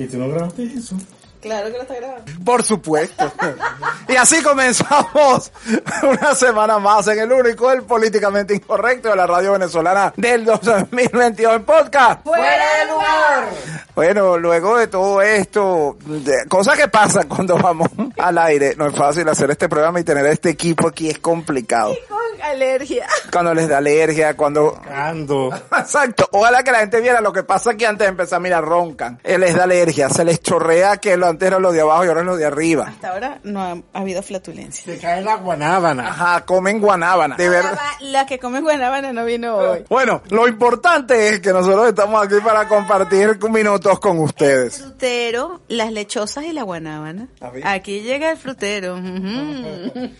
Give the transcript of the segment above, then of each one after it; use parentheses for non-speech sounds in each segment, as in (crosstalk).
¿Y tú no grabaste eso? Claro que lo está grabando. Por supuesto. y así comenzamos (laughs) una semana más en el único, el políticamente incorrecto de la radio venezolana del 2022 en podcast. ¡Fuera de lugar! Bueno, luego de todo esto, de, cosas que pasan cuando vamos al aire, no es fácil hacer este programa y tener este equipo aquí es complicado. Alergia. Cuando les da alergia, cuando... Ando. (laughs) Exacto. Ojalá que la gente viera lo que pasa aquí antes de empezar. Mira, roncan. Eh, les da alergia, se les chorrea que lo antes era lo de abajo y ahora es lo de arriba. Hasta ahora no ha, ha habido flatulencia. Se cae la guanábana. Ajá, comen guanábana. De verdad. La que come guanábana no vino hoy. Bueno, lo importante es que nosotros estamos aquí para compartir minutos con ustedes. Frutero, las lechosas y la guanábana. Aquí llega el frutero.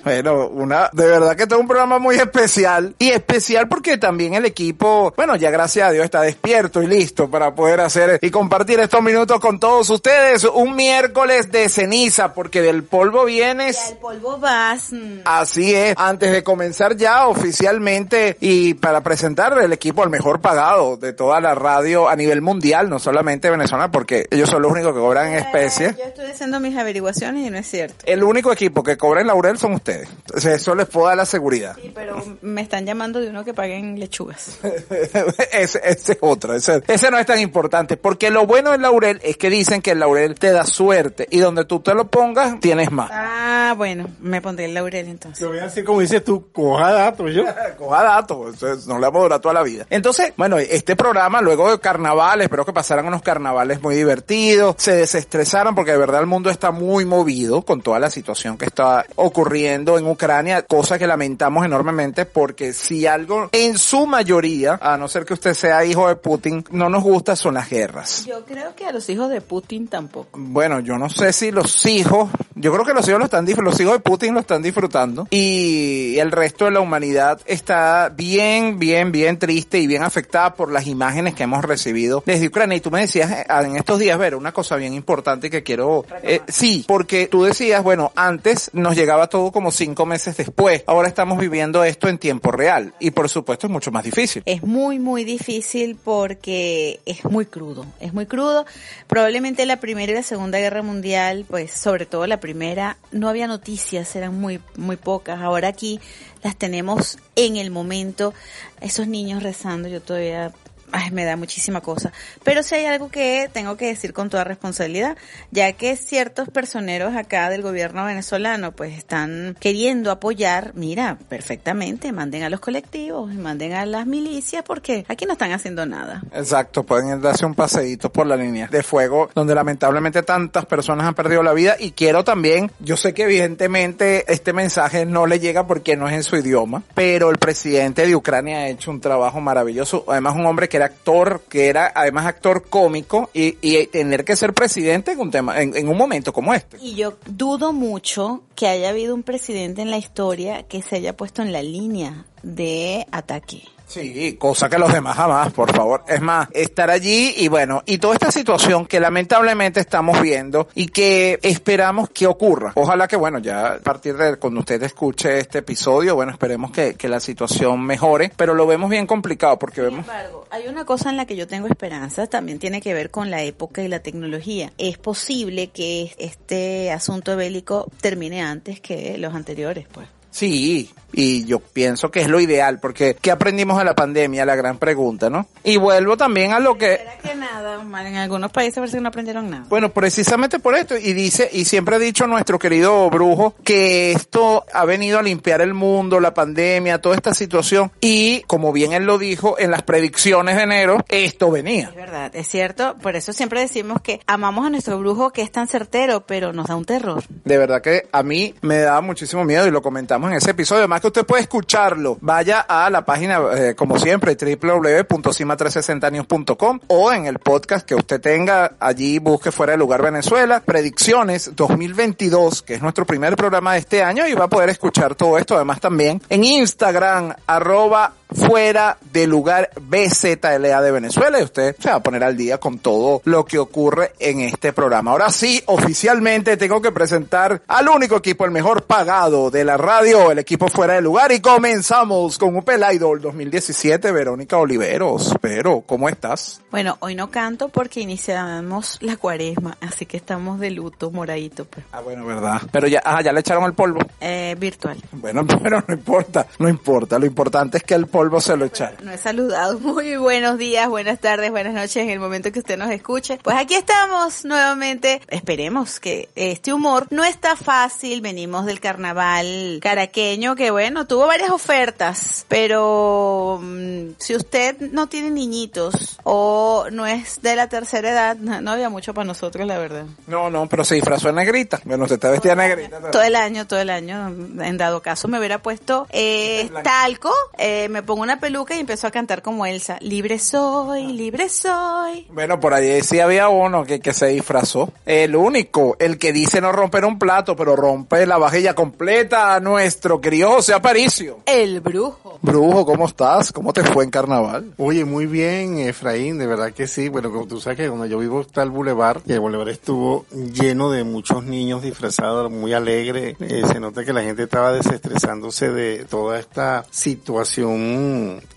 Bueno, una, de verdad que este es un programa muy especial. Y especial porque también el equipo, bueno, ya gracias a Dios está despierto y listo para poder hacer y compartir estos minutos con todos ustedes. Un miércoles de ceniza, porque del polvo vienes. Ya el polvo vas. mm. Así es, antes de comenzar ya oficialmente y para presentar el equipo al mejor pagado de toda la radio a nivel mundial, no solamente Venezuela, porque ellos son los únicos que cobran en especie. Yo estoy haciendo mis averiguaciones y no es cierto. El único equipo que cobra en laurel son ustedes. Entonces, eso les puedo dar la seguridad. Sí, pero me están llamando de uno que paguen lechugas. (laughs) ese, ese es otro, ese, ese no es tan importante, porque lo bueno del laurel es que dicen que el laurel te da suerte y donde tú te lo pongas tienes más. Ah, bueno, me pondré el laurel entonces. Te voy a decir como dices tú, coja datos yo. (laughs) Coja datos, no le vamos a durar toda la vida. Entonces, bueno, este programa, luego de carnavales, espero que pasaran unos carnavales muy divertidos, se desestresaran, porque de verdad el mundo está muy movido con toda la situación que está ocurriendo en Ucrania, cosa que lamentamos enormemente, porque si algo, en su mayoría, a no ser que usted sea hijo de Putin, no nos gusta son las guerras. Yo creo que a los hijos de Putin tampoco. Bueno, yo no sé si los hijos, yo creo que los hijos lo están los hijos de Putin lo están disfrutando y el resto de la humanidad está bien, bien, bien triste y bien afectada por las imágenes que hemos recibido desde Ucrania. Y tú me decías eh, en estos días, ver, una cosa bien importante que quiero, eh, sí, porque tú decías, bueno, antes nos llegaba todo como cinco meses después, ahora estamos viviendo esto en tiempo real y por supuesto es mucho más difícil. Es muy, muy difícil porque es muy crudo. Es muy crudo. Probablemente la Primera y la Segunda Guerra Mundial, pues sobre todo la primera, no había noticias, eran muy, muy pocas. Ahora aquí las tenemos en el momento. Esos niños rezando, yo todavía ay, me da muchísima cosa. Pero si hay algo que tengo que decir con toda responsabilidad, ya que ciertos personeros acá del gobierno venezolano pues están queriendo apoyar, mira, perfectamente, manden a los colectivos, manden a las milicias, porque aquí no están haciendo nada. Exacto, pueden darse un paseíto por la línea de fuego donde lamentablemente tantas personas han perdido la vida y quiero también, yo sé que evidentemente este mensaje no le llega porque no es en su idioma, pero el presidente de Ucrania ha hecho un trabajo maravilloso, además un hombre que actor, que era además actor cómico y, y tener que ser presidente en un tema, en, en un momento como este. Y yo dudo mucho que haya habido un presidente en la historia que se haya puesto en la línea de ataque. Sí, cosa que los demás jamás, por favor. Es más, estar allí y bueno, y toda esta situación que lamentablemente estamos viendo y que esperamos que ocurra. Ojalá que bueno, ya a partir de cuando usted escuche este episodio, bueno, esperemos que, que la situación mejore, pero lo vemos bien complicado porque Sin vemos... embargo, hay una cosa en la que yo tengo esperanza, también tiene que ver con la época y la tecnología. Es posible que este asunto bélico termine antes que los anteriores, pues. Sí, y yo pienso que es lo ideal, porque ¿qué aprendimos de la pandemia? La gran pregunta, ¿no? Y vuelvo también a lo que... ¿Será que nada? Omar? En algunos países parece que no aprendieron nada. Bueno, precisamente por esto, y dice, y siempre ha dicho nuestro querido brujo, que esto ha venido a limpiar el mundo, la pandemia, toda esta situación, y como bien él lo dijo en las predicciones de enero, esto venía. Es verdad, es cierto. Por eso siempre decimos que amamos a nuestro brujo que es tan certero, pero nos da un terror. De verdad que a mí me da muchísimo miedo y lo comentamos en ese episodio. Que usted puede escucharlo. Vaya a la página, eh, como siempre, www.cima360news.com o en el podcast que usted tenga allí, busque fuera de lugar Venezuela, predicciones 2022, que es nuestro primer programa de este año y va a poder escuchar todo esto. Además también en Instagram, arroba fuera de lugar BZLA de Venezuela y usted se va a poner al día con todo lo que ocurre en este programa. Ahora sí, oficialmente tengo que presentar al único equipo, el mejor pagado de la radio, el equipo fuera de lugar y comenzamos con un Idol 2017, Verónica Oliveros. Pero, ¿cómo estás? Bueno, hoy no canto porque iniciamos la cuaresma, así que estamos de luto, moradito. Pues. Ah, bueno, verdad. Pero ya, ah, ya le echaron el polvo. Eh, virtual. Bueno, (laughs) pero no importa, no importa. Lo importante es que el polvo se lo echaron. No he saludado. (laughs) Muy buenos días, buenas tardes, buenas noches en el momento que usted nos escuche. Pues aquí estamos nuevamente. Esperemos que este humor no está fácil. Venimos del carnaval caraqueño que bueno, tuvo varias ofertas, pero mm, si usted no tiene niñitos o no es de la tercera edad, no, no había mucho para nosotros, la verdad. No, no, pero se disfrazó de negrita. Bueno, usted está vestida de negrita. Todo el año, todo el año. En dado caso me hubiera puesto eh, talco, eh, me pongo una peluca y empezó a cantar como Elsa. Libre soy, libre soy. Bueno, por ahí sí había uno que, que se disfrazó. El único, el que dice no romper un plato, pero rompe la vajilla completa a nuestro querido José Aparicio. El brujo. Brujo, ¿cómo estás? ¿Cómo te fue en carnaval? Oye, muy bien, Efraín, de verdad que sí. Bueno, como tú sabes que donde yo vivo está el bulevar, y el bulevar estuvo lleno de muchos niños disfrazados, muy alegre. Eh, se nota que la gente estaba desestresándose de toda esta situación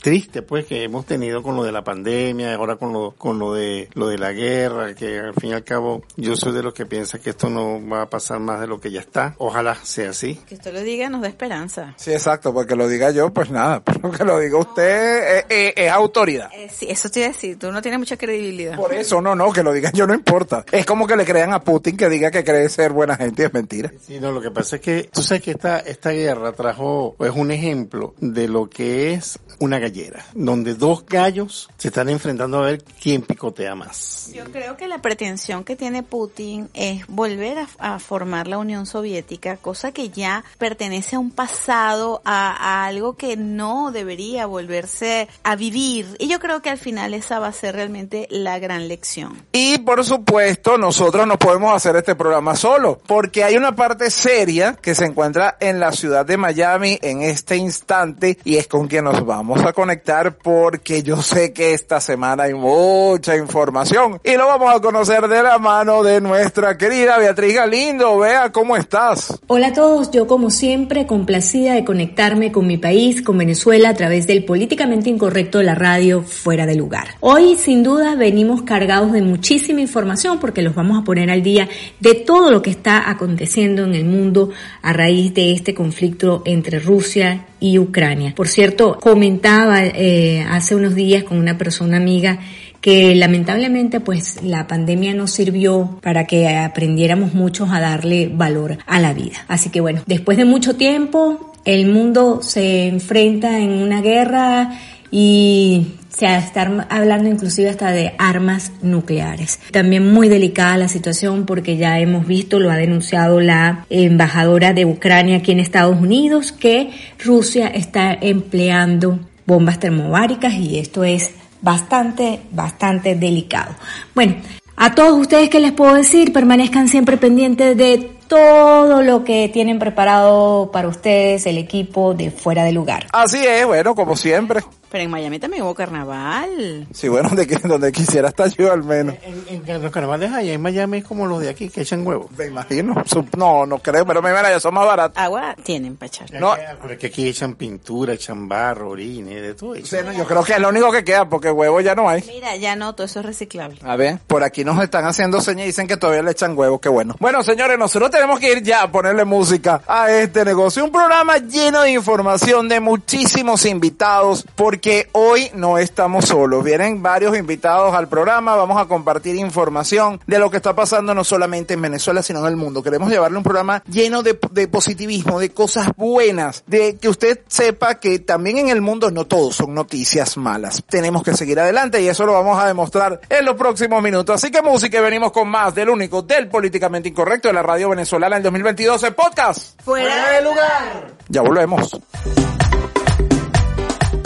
triste, pues, que hemos tenido con lo de la pandemia, ahora con lo, con lo de, lo de la guerra, que al fin y al cabo yo soy de los que piensa que esto no va a pasar más de lo que ya está. Ojalá sea así. Que usted lo diga nos da esperanza. Sí, exacto, porque lo diga yo, pues nada, (laughs) pero que lo diga usted eh, es autoridad. Eh, sí, eso te iba a decir, tú no tienes mucha credibilidad. Por eso, no, no, que lo diga yo no importa. Es como que le crean a Putin que diga que cree ser buena gente y es mentira. Sí, no, lo que pasa es que tú sabes que esta, esta guerra trajo, es un ejemplo de lo que es una gallera, donde dos gallos se están enfrentando a ver quién picotea más. Yo creo que la pretensión que tiene Putin es volver a, a formar la Unión Soviética, cosa que ya pertenece a un pasado, a, a algo que no debería volverse a vivir. Y yo creo que al final esa va a ser realmente la gran lección. Y por supuesto, nosotros no podemos hacer este programa solo, porque hay una parte seria que se encuentra en la ciudad de Miami en este instante y es con quien vamos a conectar porque yo sé que esta semana hay mucha información y lo vamos a conocer de la mano de nuestra querida Beatriz Galindo. Vea cómo estás. Hola a todos, yo como siempre complacida de conectarme con mi país, con Venezuela a través del políticamente incorrecto de la radio fuera de lugar. Hoy sin duda venimos cargados de muchísima información porque los vamos a poner al día de todo lo que está aconteciendo en el mundo a raíz de este conflicto entre Rusia y Ucrania. Por cierto, comentaba eh, hace unos días con una persona amiga que lamentablemente pues la pandemia nos sirvió para que aprendiéramos muchos a darle valor a la vida. Así que bueno, después de mucho tiempo el mundo se enfrenta en una guerra y se está hablando inclusive hasta de armas nucleares. También muy delicada la situación porque ya hemos visto, lo ha denunciado la embajadora de Ucrania aquí en Estados Unidos, que Rusia está empleando bombas termobáricas y esto es bastante, bastante delicado. Bueno, a todos ustedes que les puedo decir, permanezcan siempre pendientes de todo lo que tienen preparado para ustedes el equipo de fuera de lugar. Así es, bueno, como siempre. Pero en Miami también hubo carnaval. Sí, bueno, donde, que- donde quisiera estar yo al menos. En, en los carnavales allá en Miami es como los de aquí que echan huevos. Me imagino. No, no creo, pero me ya son más baratos. Agua tienen para echar. No. Pero es que aquí echan pintura, echan barro, orines, de todo. Sí, no, yo creo que es lo único que queda, porque huevos ya no hay. Mira, ya no, todo eso es reciclable. A ver, por aquí nos están haciendo señas y dicen que todavía le echan huevos, qué bueno. Bueno, señores, nosotros tenemos que ir ya a ponerle música a este negocio. Un programa lleno de información de muchísimos invitados, porque hoy no estamos solos. Vienen varios invitados al programa, vamos a compartir información de lo que está pasando no solamente en Venezuela, sino en el mundo. Queremos llevarle un programa lleno de, de positivismo, de cosas buenas, de que usted sepa que también en el mundo no todos son noticias malas. Tenemos que seguir adelante y eso lo vamos a demostrar en los próximos minutos. Así que música venimos con más del único, del políticamente incorrecto de la radio venezolana en 2022 en podcast. Fuera de lugar. Ya volvemos.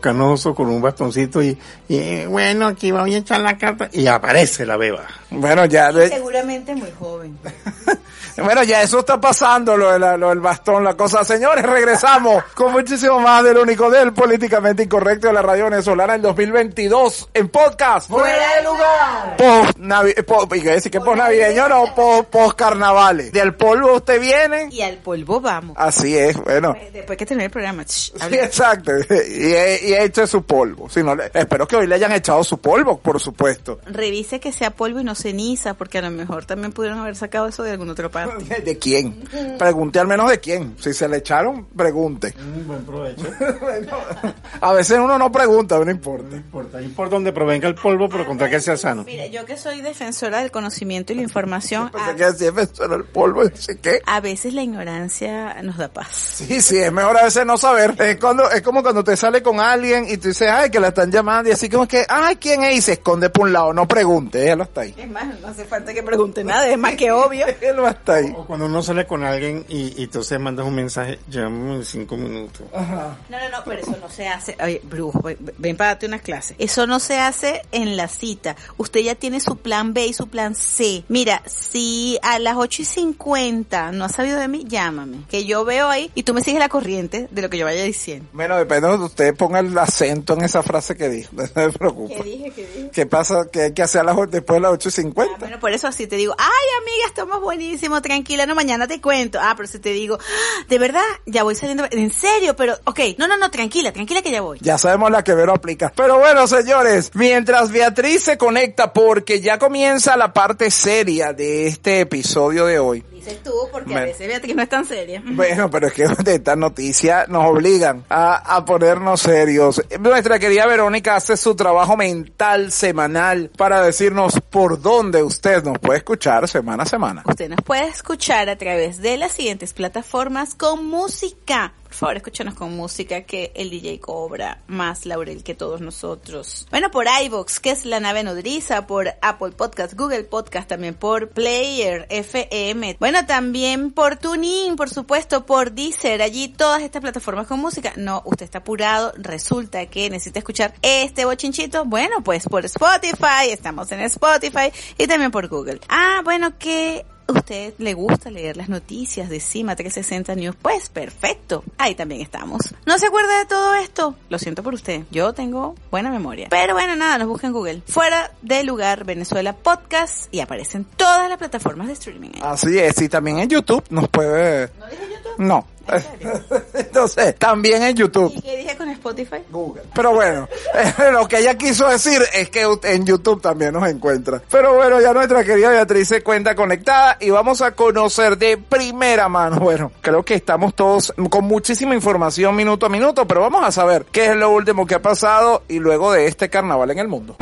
Canoso, con un bastoncito y, y, bueno, aquí voy a echar la carta y aparece la beba. Bueno, ya, le- Seguramente muy joven. (laughs) bueno, ya eso está pasando, lo, la- lo del bastón, la cosa. Señores, regresamos (laughs) con muchísimo más del único del políticamente incorrecto de la radio venezolana en 2022 en podcast. ¡Fuera de lugar! Post navi post, ¿y qué decir que post navideño no, post, post carnavales. Del polvo usted viene. Y al polvo vamos. Así es, bueno. Después que termine el programa. shh, Sí, exacto. Y, y eche su polvo. Si no, le- espero que hoy le hayan echado su polvo, por supuesto. Revise que sea polvo y no ceniza, porque a lo mejor también pudieron haber sacado eso de algún otro parte. ¿De, (laughs) de quién? Pregunte al menos de quién. Si se le echaron, pregunte. Un buen provecho. (laughs) A veces uno no pregunta, no importa. No importa, no importa donde provenga el polvo, pero contra que sea sano. Mira, yo que soy defensora del conocimiento y la información, a, que siempre suena el polvo qué. a veces la ignorancia nos da paz. Sí, sí, es mejor a veces no saber. Es, cuando, es como cuando te sale con alguien y tú dices, ay, que la están llamando y así como que, ay, ¿quién es? Y se esconde por un lado. No pregunte, él está ahí. Es más, no hace falta que pregunte nada, es más que obvio. Él va a estar ahí. O cuando uno sale con alguien y, y entonces mandas un mensaje, llámame en cinco minutos. No, no, no, pero eso no se hace. Oye, Brujo, ven- ven para darte unas clases. Eso no se hace en la cita. Usted ya tiene su plan B y su plan C. Mira, si a las 8 y 50 no has sabido de mí, llámame. Que yo veo ahí y tú me sigues la corriente de lo que yo vaya diciendo. Bueno, depende de usted ponga el acento en esa frase que dijo. (laughs) No se preocupe. dije? ¿Qué dije? ¿Qué pasa? ¿Qué hay que hacer a las, después de las 8.50? Ah, bueno, por eso así te digo, ay amiga, estamos buenísimos, tranquila, no, mañana te cuento. Ah, pero si te digo, "Ah, de verdad, ya voy saliendo, en serio, pero, ok, no, no, no, tranquila, tranquila que ya voy. Ya sabemos la que Vero aplica. Pero bueno, señores, mientras Beatriz se conecta porque ya comienza la parte seria de este episodio de hoy. Dices tú, porque a veces Beatriz no es tan seria. (laughs) Bueno, pero es que de estas noticias nos obligan a, a ponernos serios. Nuestra querida Verónica hace su trabajo mental semanal para decirnos por dónde usted nos puede escuchar semana a semana. Usted nos puede escuchar a través de las siguientes plataformas con música. Por favor, escúchanos con música que el DJ cobra más laurel que todos nosotros. Bueno, por iVoox, que es la nave nodriza, por Apple Podcast, Google Podcast, también por Player, FM. Bueno, también por TuneIn, por supuesto, por Deezer. Allí todas estas plataformas con música. No, usted está apurado. Resulta que necesita escuchar este bochinchito. Bueno, pues por Spotify. Estamos en Spotify y también por Google. Ah, bueno, que usted le gusta leer las noticias de Cima 360 News, pues perfecto. Ahí también estamos. ¿No se acuerda de todo esto? Lo siento por usted. Yo tengo buena memoria. Pero bueno, nada, nos busca en Google. Fuera de lugar Venezuela Podcast y aparecen todas las plataformas de streaming. Así es, y también en YouTube nos puede... ¿No dije YouTube? No. (laughs) Entonces, también en YouTube. ¿Y qué dije con Spotify? Google. Pero bueno, (laughs) lo que ella quiso decir es que en YouTube también nos encuentra. Pero bueno, ya nuestra querida Beatriz se cuenta conectada y vamos a conocer de primera mano. (laughs) Bueno, creo que estamos todos con muchísima información minuto a minuto, pero vamos a saber qué es lo último que ha pasado y luego de este carnaval en el mundo.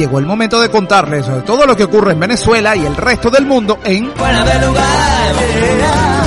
Llegó el momento de contarles todo lo que ocurre en Venezuela y el resto del mundo en Fuera de lugar.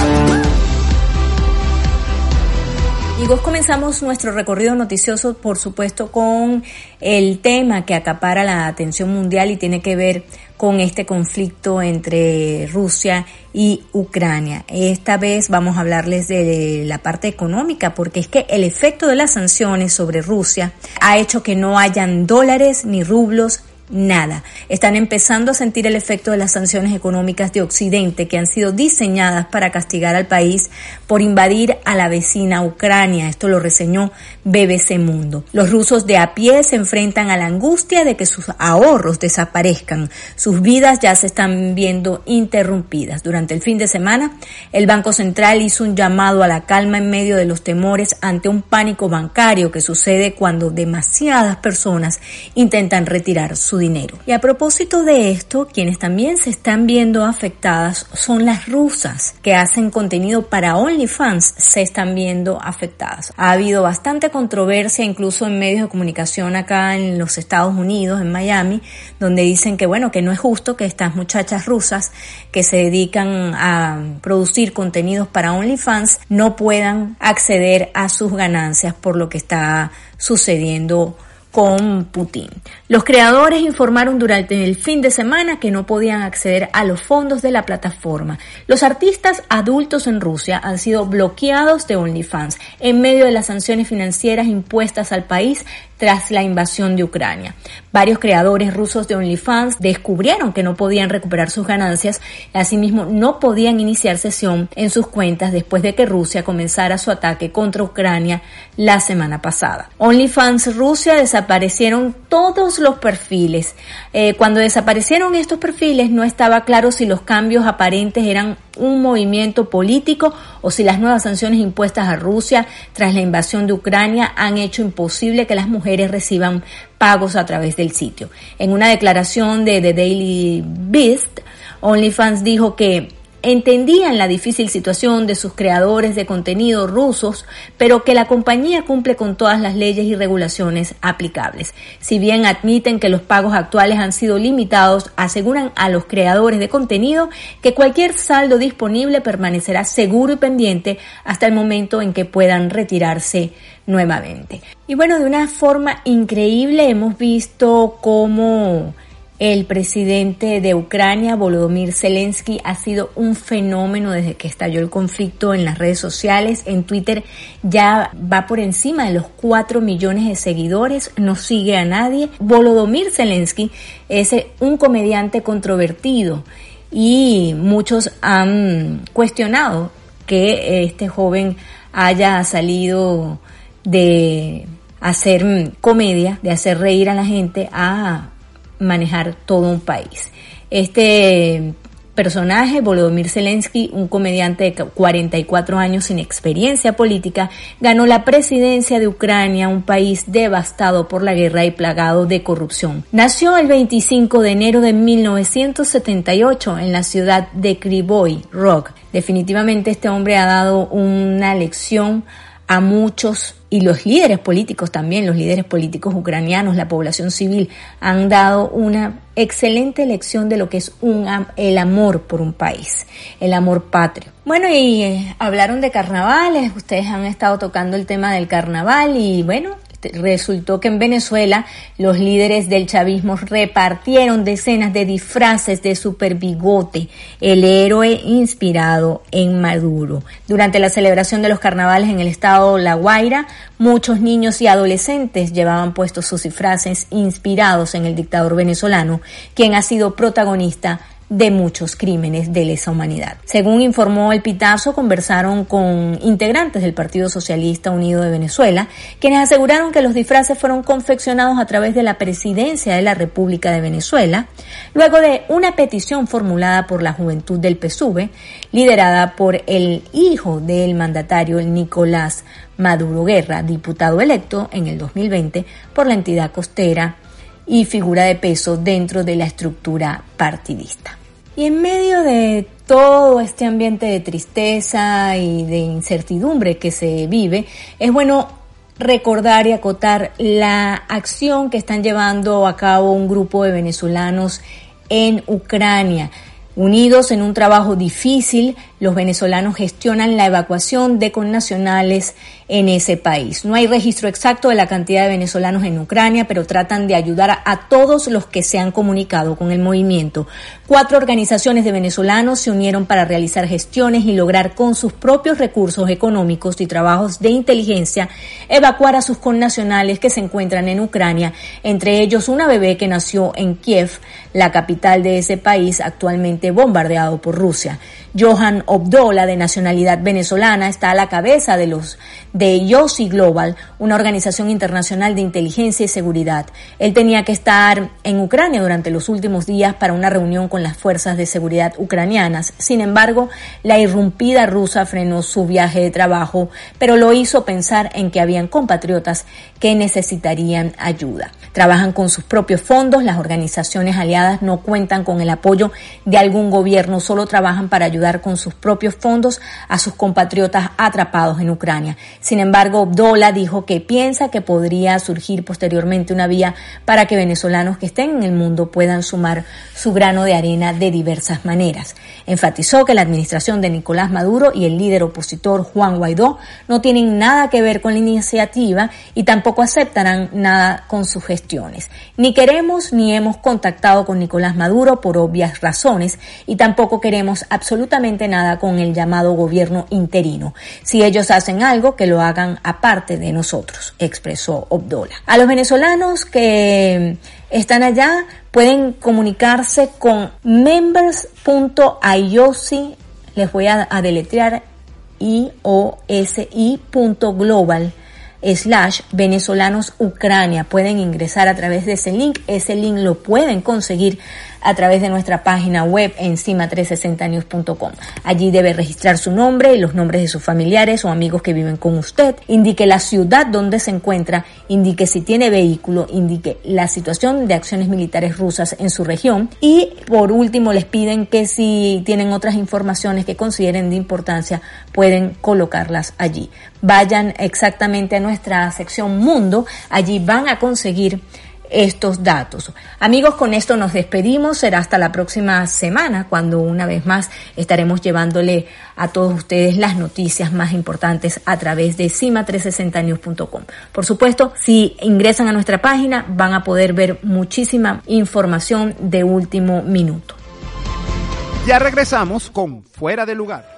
Vos comenzamos nuestro recorrido noticioso, por supuesto, con el tema que acapara la atención mundial y tiene que ver con este conflicto entre Rusia y Ucrania. Esta vez vamos a hablarles de la parte económica, porque es que el efecto de las sanciones sobre Rusia ha hecho que no hayan dólares ni rublos nada. Están empezando a sentir el efecto de las sanciones económicas de Occidente que han sido diseñadas para castigar al país por invadir a la vecina Ucrania. Esto lo reseñó BBC Mundo. Los rusos de a pie se enfrentan a la angustia de que sus ahorros desaparezcan. Sus vidas ya se están viendo interrumpidas. Durante el fin de semana, el Banco Central hizo un llamado a la calma en medio de los temores ante un pánico bancario que sucede cuando demasiadas personas intentan retirar su dinero. Y a propósito de esto, quienes también se están viendo afectadas son las rusas que hacen contenido para OnlyFans, se están viendo afectadas. Ha habido bastante controversia incluso en medios de comunicación acá en los Estados Unidos, en Miami, donde dicen que bueno, que no es justo que estas muchachas rusas que se dedican a producir contenidos para OnlyFans no puedan acceder a sus ganancias por lo que está sucediendo con Putin. Los creadores informaron durante el fin de semana que no podían acceder a los fondos de la plataforma. Los artistas adultos en Rusia han sido bloqueados de OnlyFans en medio de las sanciones financieras impuestas al país tras la invasión de Ucrania. Varios creadores rusos de OnlyFans descubrieron que no podían recuperar sus ganancias, asimismo no podían iniciar sesión en sus cuentas después de que Rusia comenzara su ataque contra Ucrania la semana pasada. OnlyFans Rusia desaparecieron todos los perfiles. Eh, cuando desaparecieron estos perfiles no estaba claro si los cambios aparentes eran un movimiento político o si las nuevas sanciones impuestas a Rusia tras la invasión de Ucrania han hecho imposible que las mujeres reciban pagos a través del sitio. En una declaración de The Daily Beast, OnlyFans dijo que entendían la difícil situación de sus creadores de contenido rusos, pero que la compañía cumple con todas las leyes y regulaciones aplicables. Si bien admiten que los pagos actuales han sido limitados, aseguran a los creadores de contenido que cualquier saldo disponible permanecerá seguro y pendiente hasta el momento en que puedan retirarse nuevamente. Y bueno, de una forma increíble hemos visto cómo el presidente de Ucrania, Volodymyr Zelensky, ha sido un fenómeno desde que estalló el conflicto en las redes sociales. En Twitter ya va por encima de los 4 millones de seguidores, no sigue a nadie. Volodymyr Zelensky es un comediante controvertido y muchos han cuestionado que este joven haya salido de hacer comedia, de hacer reír a la gente, a manejar todo un país. Este personaje, Volodymyr Zelensky, un comediante de 44 años sin experiencia política, ganó la presidencia de Ucrania, un país devastado por la guerra y plagado de corrupción. Nació el 25 de enero de 1978 en la ciudad de Krivoy Rock. Definitivamente este hombre ha dado una lección a muchos y los líderes políticos también, los líderes políticos ucranianos, la población civil, han dado una excelente lección de lo que es un, el amor por un país, el amor patrio. Bueno, y eh, hablaron de carnavales, ustedes han estado tocando el tema del carnaval y bueno, resultó que en Venezuela los líderes del chavismo repartieron decenas de disfraces de super bigote, el héroe inspirado en Maduro. Durante la celebración de los carnavales en el estado La Guaira, muchos niños y adolescentes llevaban puestos sus disfraces inspirados en el dictador venezolano, quien ha sido protagonista de muchos crímenes de lesa humanidad. Según informó el Pitazo, conversaron con integrantes del Partido Socialista Unido de Venezuela, quienes aseguraron que los disfraces fueron confeccionados a través de la presidencia de la República de Venezuela, luego de una petición formulada por la juventud del PSUV, liderada por el hijo del mandatario, Nicolás Maduro Guerra, diputado electo en el 2020 por la entidad costera y figura de peso dentro de la estructura partidista. Y en medio de todo este ambiente de tristeza y de incertidumbre que se vive, es bueno recordar y acotar la acción que están llevando a cabo un grupo de venezolanos en Ucrania. Unidos en un trabajo difícil, los venezolanos gestionan la evacuación de connacionales en ese país. No hay registro exacto de la cantidad de venezolanos en Ucrania, pero tratan de ayudar a, todos los que se han comunicado con el movimiento. Cuatro organizaciones de venezolanos se unieron para realizar gestiones y lograr con sus propios recursos económicos y trabajos de inteligencia evacuar a sus connacionales que se encuentran en Ucrania, entre ellos una bebé que nació en Kiev, la capital de ese país actualmente bombardeado por Rusia. Johan Obdola, de nacionalidad venezolana, está a la cabeza de los de Yossi Global, una organización internacional de inteligencia y seguridad. Él tenía que estar en Ucrania durante los últimos días para una reunión con las fuerzas de seguridad ucranianas. Sin embargo, la irrumpida rusa frenó su viaje de trabajo, pero lo hizo pensar en que habían compatriotas que necesitarían ayuda. Trabajan con sus propios fondos, las organizaciones aliadas no cuentan con el apoyo de algún gobierno, solo trabajan para ayudar con sus propios fondos a sus compatriotas atrapados en Ucrania. Sin embargo, Dola dijo que piensa que podría surgir posteriormente una vía para que venezolanos que estén en el mundo puedan sumar su grano de arena de diversas maneras. Enfatizó que la administración de Nicolás Maduro y el líder opositor Juan Guaidó no tienen nada que ver con la iniciativa y tampoco aceptarán nada con sus gestiones. Ni queremos ni hemos contactado con Nicolás Maduro por obvias razones y tampoco queremos absolutamente nada con el llamado gobierno interino. Si ellos hacen algo, que lo hagan aparte de nosotros, expresó Obdola. A los venezolanos que están allá pueden comunicarse con members.iosi, les voy a, a deletrear iosi.global slash venezolanos Ucrania. Pueden ingresar a través de ese link. Ese link lo pueden conseguir a través de nuestra página web encima360news.com. Allí debe registrar su nombre y los nombres de sus familiares o amigos que viven con usted. Indique la ciudad donde se encuentra, indique si tiene vehículo, indique la situación de acciones militares rusas en su región y por último les piden que si tienen otras informaciones que consideren de importancia pueden colocarlas allí. Vayan exactamente a nuestra sección Mundo, allí van a conseguir estos datos. Amigos, con esto nos despedimos. Será hasta la próxima semana cuando una vez más estaremos llevándole a todos ustedes las noticias más importantes a través de cima360news.com. Por supuesto, si ingresan a nuestra página van a poder ver muchísima información de último minuto. Ya regresamos con Fuera de lugar.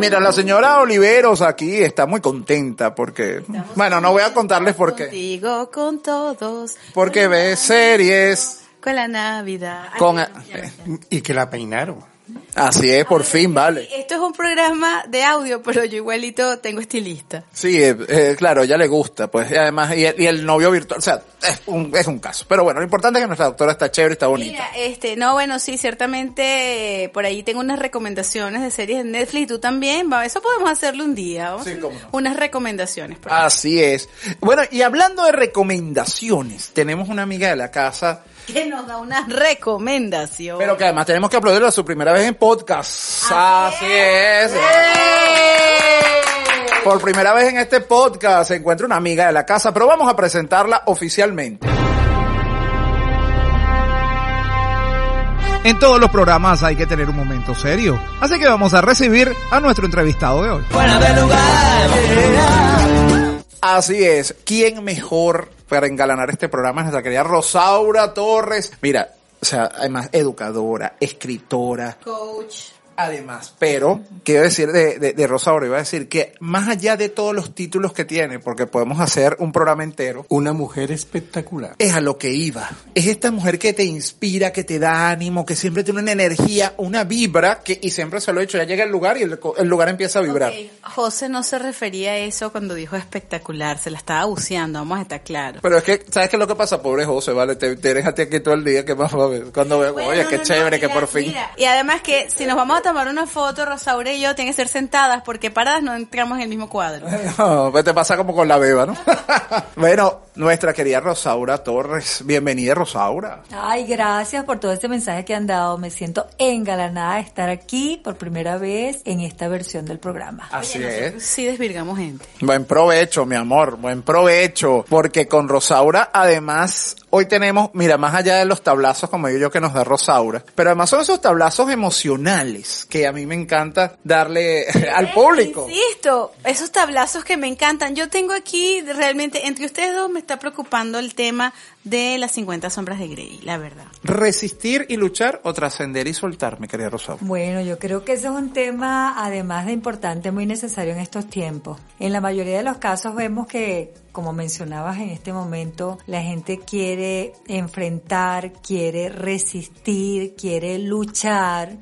Mira, la señora Oliveros aquí está muy contenta porque, bueno, no voy a contarles por qué. Contigo, con todos. Porque ve series Con la Navidad. Ay, con... ya, ya, ya. Y que la peinaron. Así es, por fin, vale. Esto es un programa de audio, pero yo igualito tengo estilista. Sí, eh, eh, claro, ya le gusta, pues, y además, y el, y el novio virtual, o sea, es un, es un caso. Pero bueno, lo importante es que nuestra doctora está chévere, está bonita. Mira, este, no, bueno, sí, ciertamente eh, por ahí tengo unas recomendaciones de series de Netflix, tú también, va, eso podemos hacerlo un día, a Sí, cómo no. unas recomendaciones. por. Así es. Bueno, y hablando de recomendaciones, tenemos una amiga de la casa, Que nos da una recomendación. pero que además tenemos que aplaudirla a su primera vez en podcast. Así, es. Por primera vez en este podcast se encuentra una amiga de la casa, pero vamos a presentarla oficialmente. En todos los programas hay que tener un momento serio. Así que vamos a recibir a nuestro entrevistado de hoy. Así es. ¿Quién mejor para engalanar este programa es nuestra querida Rosaura Torres? Mira, o sea, además educadora, escritora, Coach. Además, pero quiero decir de, de, de Rosaura, iba a decir que más allá de todos los títulos que tiene, porque podemos hacer un programa entero, Una mujer espectacular. es a lo que iba. Es esta mujer que te inspira, que te da ánimo, que siempre tiene una energía, una vibra, que, y siempre se lo he hecho, ya llega el lugar y el, el lugar empieza a vibrar. José no se refería a eso cuando dijo espectacular, se la estaba buceando, vamos a estar claros. Pero es que, ¿sabes qué es lo que pasa? Pobre José, vale, te, te dejas aquí todo el día, que más va a ver? Cuando veo, Bueno, oye, qué no, no, chévere, que por fin. mira. Y además que si nos vamos a tomar una foto, Rosaura y yo tienen que ser sentadas porque paradas no entramos en el mismo cuadro. (laughs) No, pues te pasa como con la beba, ¿no? (laughs) bueno, nuestra querida Rosaura Torres, bienvenida Rosaura. Ay, gracias por todo este mensaje que han dado. Me siento engalanada de estar aquí por primera vez en esta versión del programa. Así es. Sí desvirgamos gente. Buen provecho, mi amor, buen provecho. Porque con Rosaura, además, hoy tenemos, mira, más allá de los tablazos, como digo yo, que nos da Rosaura, pero además son esos tablazos emocionales que a mí me encanta darle (laughs) al público. Insisto, esos tablazos que me encantan. Yo tengo aquí realmente, entre ustedes dos me está preocupando el tema de las 50 sombras de Grey, la verdad. Resistir y luchar o trascender y soltar, mi querida Rosaura. Bueno, yo creo que ese es un tema, además de importante, muy necesario en estos tiempos. En la mayoría de los casos vemos que, como mencionabas en este momento, la gente quiere enfrentar, quiere resistir, quiere luchar.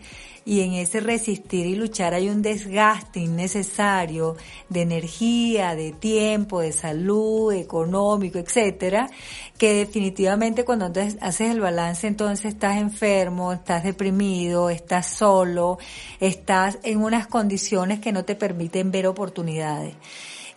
Y en ese resistir y luchar hay un desgaste innecesario de energía, de tiempo, de salud, económico, etcétera, que definitivamente cuando entonces haces el balance entonces estás enfermo, estás deprimido, estás solo, estás en unas condiciones que no te permiten ver oportunidades.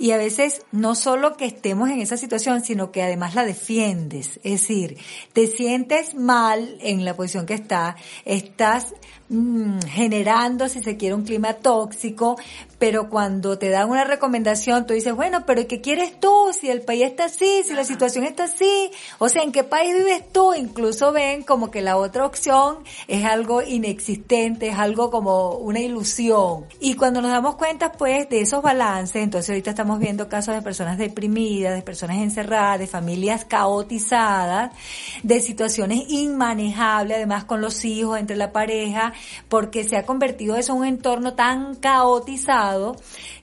Y a veces no solo que estemos en esa situación, sino que además la defiendes. Es decir, te sientes mal en la posición que estás, estás mm, generando, si se quiere, un clima tóxico, pero cuando te dan una recomendación, tú dices, bueno, pero ¿qué quieres tú? Si el país está así, si la situación está así, o sea, ¿en qué país vives tú? Incluso ven como que la otra opción es algo inexistente, es algo como una ilusión. Y cuando nos damos cuenta, pues, de esos balances, entonces ahorita estamos viendo casos de personas deprimidas, de personas encerradas, de familias caotizadas, de situaciones inmanejables, además con los hijos, entre la pareja, porque se ha convertido eso en un entorno tan caotizado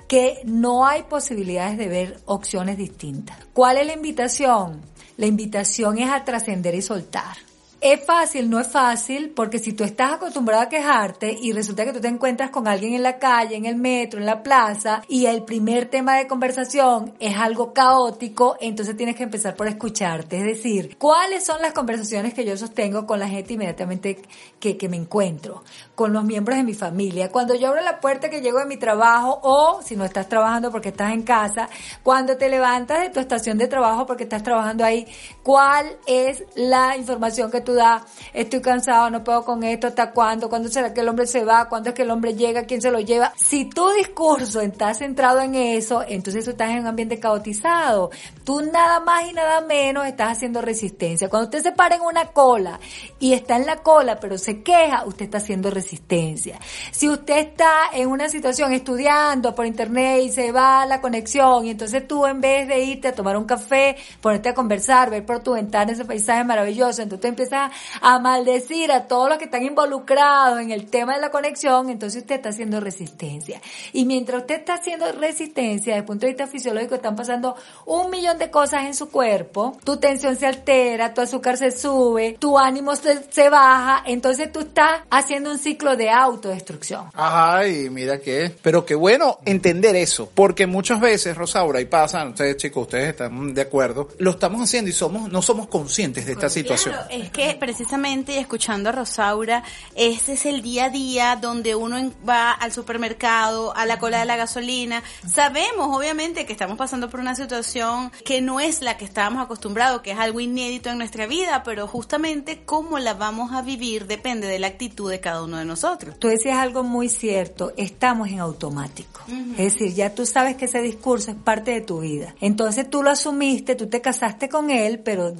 que no hay posibilidades de ver opciones distintas. ¿Cuál es la invitación? La invitación es a trascender y soltar. Es fácil, no es fácil, porque si tú estás acostumbrado a quejarte y resulta que tú te encuentras con alguien en la calle, en el metro, en la plaza, y el primer tema de conversación es algo caótico, entonces tienes que empezar por escucharte. Es decir, ¿cuáles son las conversaciones que yo sostengo con la gente inmediatamente que, que me encuentro? Con los miembros de mi familia. Cuando yo abro la puerta que llego de mi trabajo, o si no estás trabajando porque estás en casa, cuando te levantas de tu estación de trabajo porque estás trabajando ahí, ¿cuál es la información que tú das? Estoy cansado, no puedo con esto, ¿hasta cuándo? ¿Cuándo será que el hombre se va? ¿Cuándo es que el hombre llega? ¿Quién se lo lleva? Si tu discurso está centrado en eso, entonces tú estás en un ambiente caotizado. Tú nada más y nada menos estás haciendo resistencia. Cuando usted se para en una cola y está en la cola pero se queja, usted está haciendo resistencia. Si usted está en una situación estudiando por internet y se va la conexión y entonces tú en vez de irte a tomar un café, ponerte a conversar, ver por tu ventana ese paisaje maravilloso, entonces tú empiezas empieza a maldecir a todos los que están involucrados en el tema de la conexión, entonces usted está haciendo resistencia. Y mientras usted está haciendo resistencia, desde el punto de vista fisiológico, están pasando un millón de cosas en su cuerpo, tu tensión se altera, tu azúcar se sube, tu ánimo se, se baja, entonces tú estás haciendo un ciclo de autodestrucción. Ajá, y mira que, pero qué bueno entender eso, porque muchas veces, Rosaura, y pasan, ustedes chicos, ustedes están de acuerdo, lo estamos haciendo y somos, no somos conscientes de esta situación. Claro, es que precisamente y escuchando a Rosaura, ese es el día a día donde uno va al supermercado, a la cola de la gasolina. Sabemos, obviamente, que estamos pasando por una situación que no es la que estábamos acostumbrados, que es algo inédito en nuestra vida, pero justamente cómo la vamos a vivir depende de la actitud de cada uno de nosotros. Tú decías algo muy cierto, estamos en automático. Es decir, ya tú sabes que ese discurso es parte de tu vida. Entonces tú lo asumiste, tú te casaste con él, pero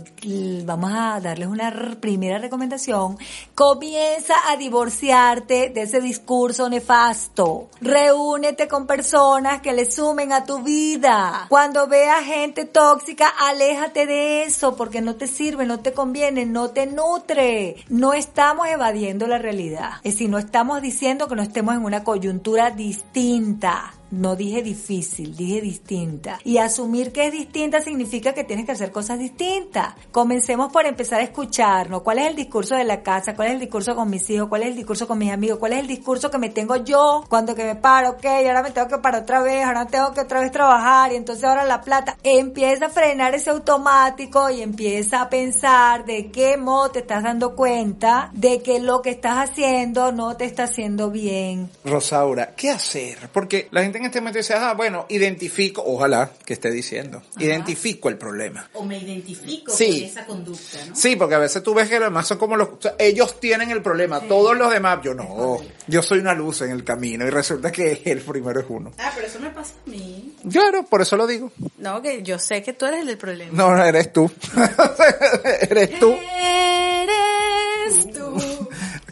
vamos a darles una primera recomendación. Comienza a divorciarte de ese discurso nefasto. Reúnete con personas que le sumen a tu vida. Cuando veas gente tóxica, aléjate de eso porque no te sirve, no te conviene, no te nutre. No estamos evadiendo la realidad. Es decir, no estamos diciendo que no estemos en una coyuntura distinta. No dije difícil, dije distinta. Y asumir que es distinta significa que tienes que hacer cosas distintas. Comencemos por empezar a escucharnos. ¿Cuál es el discurso de la casa? ¿Cuál es el discurso con mis hijos? ¿Cuál es el discurso con mis amigos? ¿Cuál es el discurso que me tengo yo cuando que me paro? Ok, ahora me tengo que parar otra vez, ahora tengo que otra vez trabajar y entonces ahora la plata. Empieza a frenar ese automático y empieza a pensar de qué modo te estás dando cuenta de que lo que estás haciendo no te está haciendo bien. Rosaura, ¿qué hacer? Porque la gente en este momento dice, ah, bueno, identifico, ojalá que esté diciendo, identifico el problema. O me identifico Sí. con esa conducta, ¿no? Sí, porque a veces tú ves que los demás son como los... o sea, ellos tienen el problema, todos los demás, yo no. Yo soy una luz en el camino y resulta que (laughs) el primero es uno. Ah, pero eso me pasa a mí. Claro, por eso lo digo. No, que yo sé que tú eres el del problema. No, no, eres tú. (laughs) eres tú. Eres tú.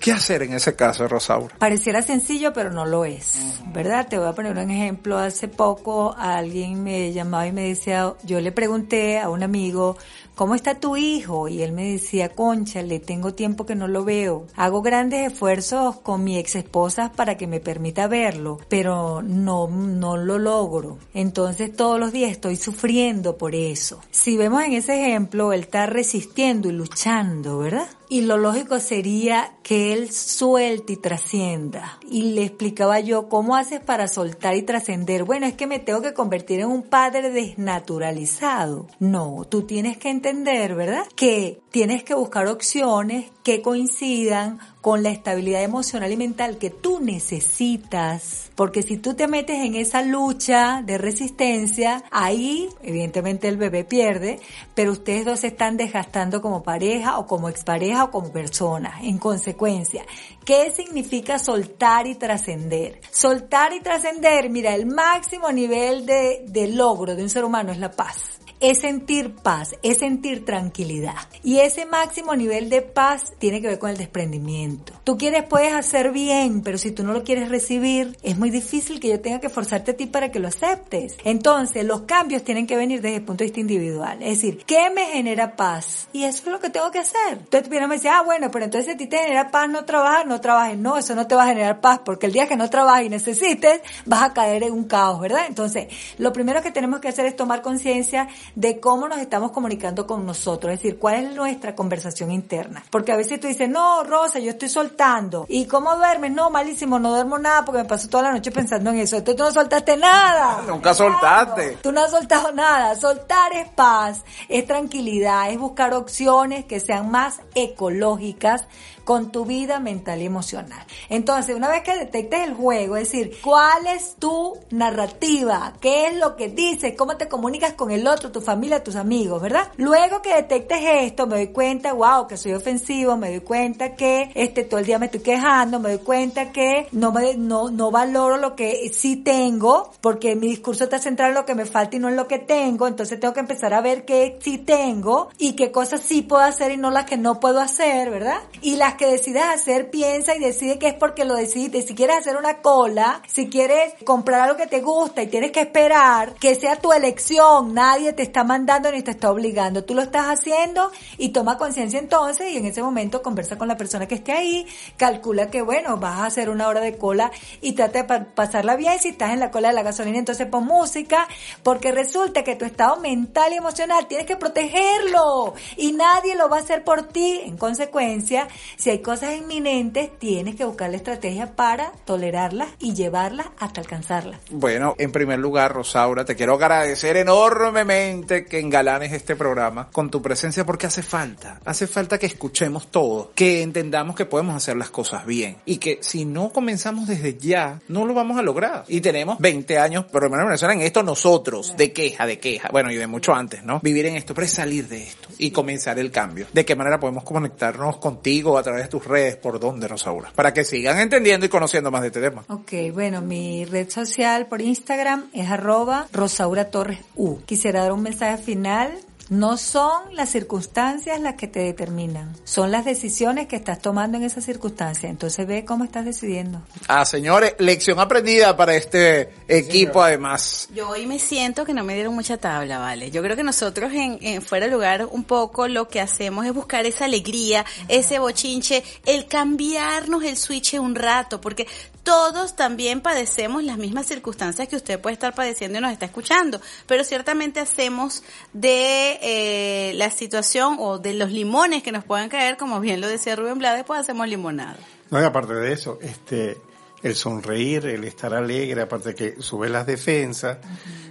¿Qué hacer en ese caso, Rosaura? Pareciera sencillo, pero no lo es, ¿verdad? Te voy a poner un ejemplo. Hace poco alguien me llamaba y me decía, yo le pregunté a un amigo, ¿cómo está tu hijo? Y él me decía, concha, le tengo tiempo que no lo veo. Hago grandes esfuerzos con mi ex esposa para que me permita verlo, pero no, no lo logro. Entonces todos los días estoy sufriendo por eso. Si vemos en ese ejemplo, él está resistiendo y luchando, ¿verdad? Y lo lógico sería que él suelte y trascienda. Y le explicaba yo, ¿cómo haces para soltar y trascender? Bueno, es que me tengo que convertir en un padre desnaturalizado. No, tú tienes que entender, ¿verdad? Que tienes que buscar opciones que coincidan con la estabilidad emocional y mental que tú necesitas. Porque si tú te metes en esa lucha de resistencia, ahí evidentemente el bebé pierde, pero ustedes dos se están desgastando como pareja o como expareja o como personas. En consecuencia, ¿qué significa soltar y trascender? Soltar y trascender, mira, el máximo nivel de, de logro de un ser humano es la paz es sentir paz, es sentir tranquilidad. Y ese máximo nivel de paz tiene que ver con el desprendimiento. Tú quieres, puedes hacer bien, pero si tú no lo quieres recibir, es muy difícil que yo tenga que forzarte a ti para que lo aceptes. Entonces, los cambios tienen que venir desde el punto de vista individual. Es decir, ¿qué me genera paz? Y eso es lo que tengo que hacer. Entonces, tú me dice, ah, bueno, pero entonces a ti te genera paz no trabajar, no trabajes. No, eso no te va a generar paz, porque el día que no trabajes y necesites, vas a caer en un caos, ¿verdad? Entonces, lo primero que tenemos que hacer es tomar conciencia de cómo nos estamos comunicando con nosotros, es decir, cuál es nuestra conversación interna. Porque a veces tú dices, no, Rosa, yo estoy soltando. ¿Y cómo duermes? No, malísimo, no duermo nada porque me paso toda la noche pensando en eso. Entonces tú no soltaste nada. (laughs) Nunca soltaste. Tú no has soltado nada. Soltar es paz, es tranquilidad, es buscar opciones que sean más ecológicas con tu vida mental y emocional. Entonces, una vez que detectes el juego, es decir, ¿cuál es tu narrativa? ¿Qué es lo que dices? ¿Cómo te comunicas con el otro, tu familia, tus amigos, verdad? Luego que detectes esto, me doy cuenta, wow, que soy ofensivo, me doy cuenta que este todo el día me estoy quejando, me doy cuenta que no me no no valoro lo que sí tengo, porque mi discurso está centrado en lo que me falta y no en lo que tengo, entonces tengo que empezar a ver qué sí tengo y qué cosas sí puedo hacer y no las que no puedo hacer, ¿verdad? Y las que decidas hacer, piensa y decide que es porque lo decidiste. Si quieres hacer una cola, si quieres comprar algo que te gusta y tienes que esperar que sea tu elección, nadie te está mandando ni te está obligando. Tú lo estás haciendo y toma conciencia entonces y en ese momento conversa con la persona que esté ahí, calcula que bueno, vas a hacer una hora de cola y trata de pa- pasarla bien. Si estás en la cola de la gasolina, entonces pon música, porque resulta que tu estado mental y emocional tienes que protegerlo y nadie lo va a hacer por ti. En consecuencia, hay cosas inminentes, tienes que buscar la estrategia para tolerarlas y llevarlas hasta alcanzarlas. Bueno, en primer lugar, Rosaura, te quiero agradecer enormemente que engalanes este programa con tu presencia porque hace falta, hace falta que escuchemos todo, que entendamos que podemos hacer las cosas bien y que si no comenzamos desde ya, no lo vamos a lograr. Y tenemos 20 años, por lo menos en en esto nosotros, de queja, de queja, bueno, y de mucho antes, ¿no? Vivir en esto, pero es salir de esto y comenzar el cambio. ¿De qué manera podemos conectarnos contigo a través de tus redes? ¿Por dónde, Rosaura? Para que sigan entendiendo y conociendo más de este tema. Ok, bueno, mi red social por Instagram es arroba Rosaura Torres U. Quisiera dar un mensaje final. No son las circunstancias las que te determinan, son las decisiones que estás tomando en esas circunstancias. Entonces ve cómo estás decidiendo. Ah, señores, lección aprendida para este equipo además. Yo hoy me siento que no me dieron mucha tabla, ¿vale? Yo creo que nosotros en, en Fuera de Lugar un poco lo que hacemos es buscar esa alegría, ese bochinche, el cambiarnos el switch un rato, porque todos también padecemos las mismas circunstancias que usted puede estar padeciendo y nos está escuchando, pero ciertamente hacemos de eh, la situación o de los limones que nos puedan caer, como bien lo decía Rubén Blades, pues hacemos limonada. No, y aparte de eso, este, el sonreír, el estar alegre, aparte que sube las defensas,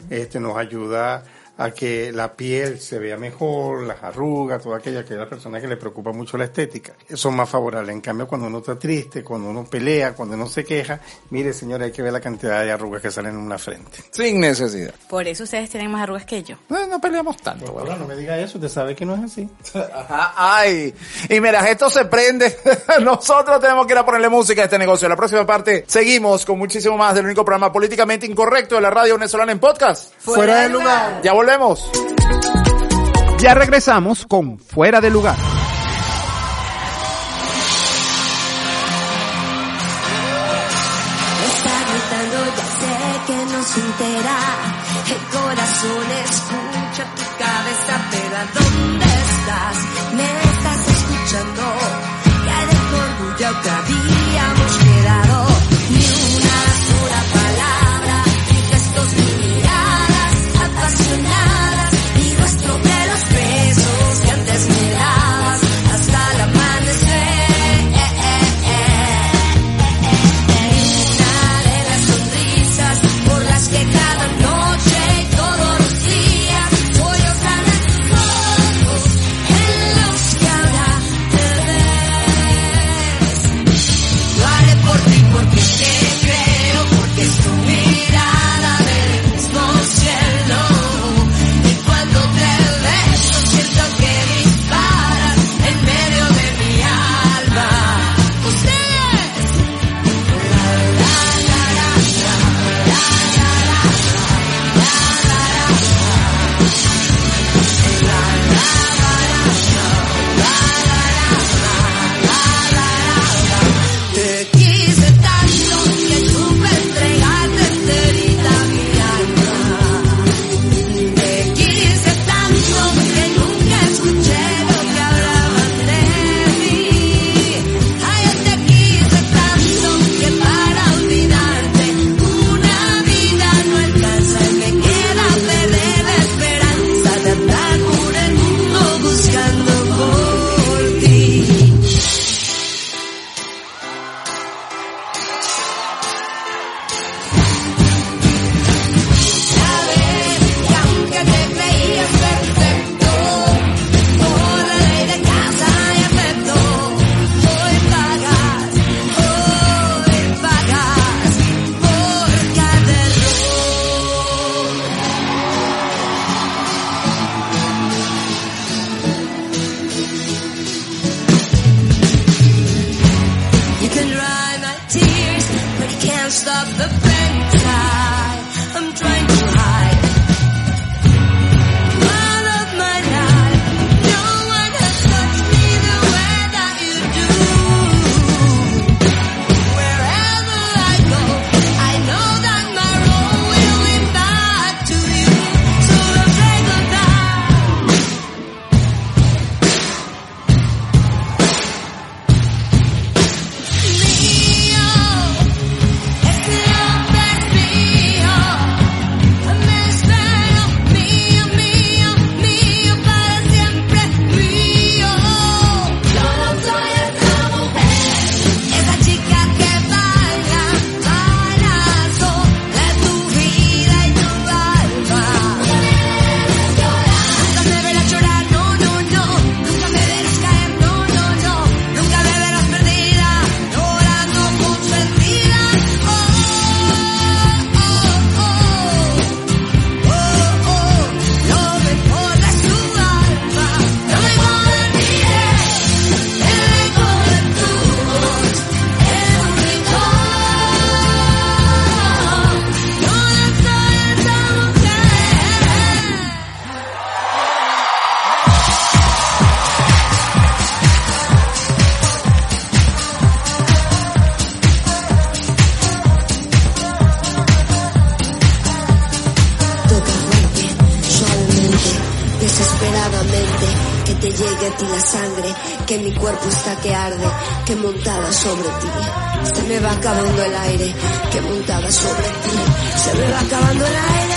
este, nos ayuda a que la piel se vea mejor, las arrugas, toda aquella que a la persona que le preocupa mucho la estética, son más favorables. En cambio, cuando uno está triste, cuando uno pelea, cuando uno se queja, mire señora, hay que ver la cantidad de arrugas que salen en una frente. Sin necesidad. Por eso ustedes tienen más arrugas que yo. No, no peleamos tanto. no me diga eso, usted sabe que no es así. (laughs) Ajá, ay. Y mira, esto se prende. (laughs) Nosotros tenemos que ir a ponerle música a este negocio. La próxima parte seguimos con muchísimo más del único programa políticamente incorrecto de la radio venezolana en podcast. Fuera de lugar. Ya volvemos. Ya regresamos con Fuera de Lugar. Está gritando, ya sé que no se entera. El corazón escucha de ti la sangre, que mi cuerpo está que arde, que montada sobre ti. Se me va acabando el aire, que montada sobre ti. Se me va acabando el aire.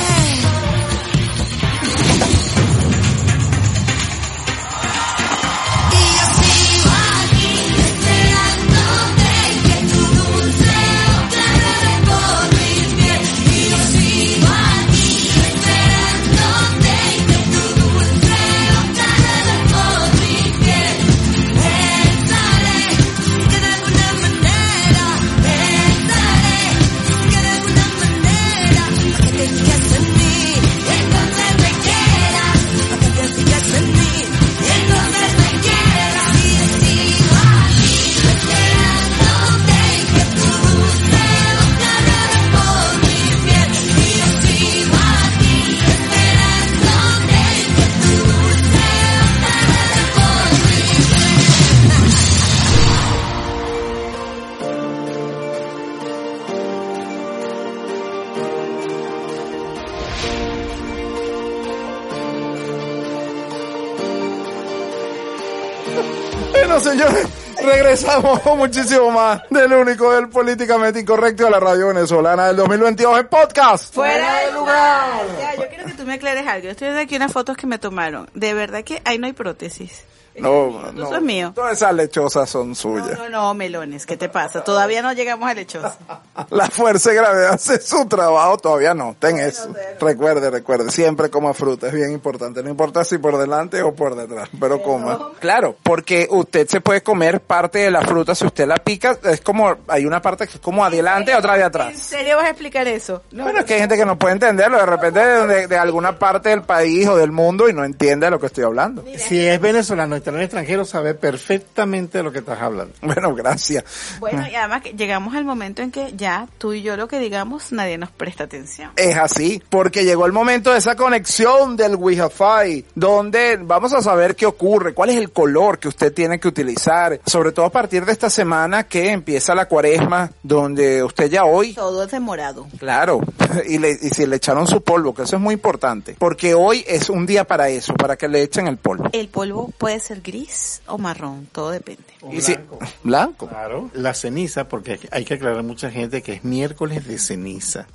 Con (laughs) muchísimo más del único, del políticamente incorrecto de la radio venezolana del 2022 en podcast. Fuera de lugar. Ya, yo quiero que tú me aclares algo. Yo estoy viendo aquí unas fotos que me tomaron. De verdad que ahí no hay prótesis. No, (laughs) no. Eso es mío. Todas esas lechosas son suyas. no, no, melones. ¿Qué te pasa? Todavía no llegamos a lechosa. (laughs) La fuerza de gravedad hace su trabajo, todavía no. Ten eso. Recuerde, recuerde. Siempre coma fruta, es bien importante. No importa si por delante o por detrás, pero coma. Claro, porque usted se puede comer parte de la fruta si usted la pica. Es como, hay una parte que es como adelante y otra de ¿En atrás. serio vas a explicar eso? No, Bueno, es que hay gente que no puede entenderlo. De repente de, de- de alguna parte del país o del mundo y no entiende de lo que estoy hablando. Si es venezolano y está en el extranjero, sabe perfectamente de lo que estás hablando. (laughs) Bueno, gracias. Bueno, y además que llegamos al momento en que ya tú y yo lo que digamos, nadie nos presta atención. Es así, porque llegó el momento de esa conexión del Wi-Fi, donde vamos a saber qué ocurre, cuál es el color que usted tiene que utilizar, sobre todo a partir de esta semana que empieza la cuaresma, donde usted ya hoy, Todo es de morado. claro, y, le, y si le echaron su polvo, que eso es muy importante, porque hoy es un día para eso, para que le echen el polvo. El polvo puede ser gris o marrón, todo depende. Y si- blanco. Claro. La ceniza, porque hay que aclarar a mucha gente que es miércoles de ceniza.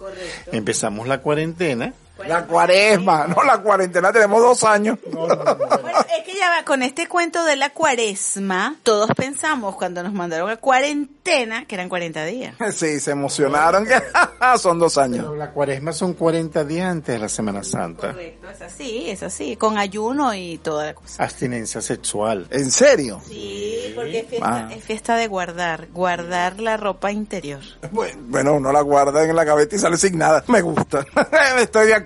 Empezamos la cuarentena. La cuaresma, no la cuarentena, tenemos dos años. Bueno, es que ya va, con este cuento de la cuaresma, todos pensamos cuando nos mandaron a cuarentena que eran 40 días. (laughs) Sí, se emocionaron que (laughs) son dos años. Pero la cuaresma son 40 días antes de la Semana Santa. Correcto, es así, es así, con ayuno y toda la cosa. Abstinencia sexual. ¿En serio? Sí, porque es fiesta, Ah. es fiesta de guardar, guardar la ropa interior. Bueno, Bueno, uno la guarda en la gaveta y sale sin nada. Me gusta. (laughs) Estoy de acuerdo.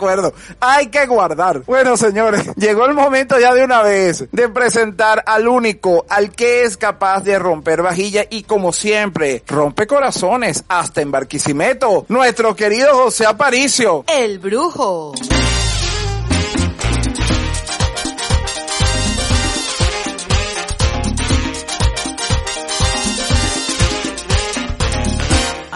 Hay que guardar. Bueno, señores, (laughs) llegó el momento ya de una vez de presentar al único, al que es capaz de romper vajilla y como siempre, rompe corazones hasta en Barquisimeto. Nuestro querido José Aparicio. El brujo.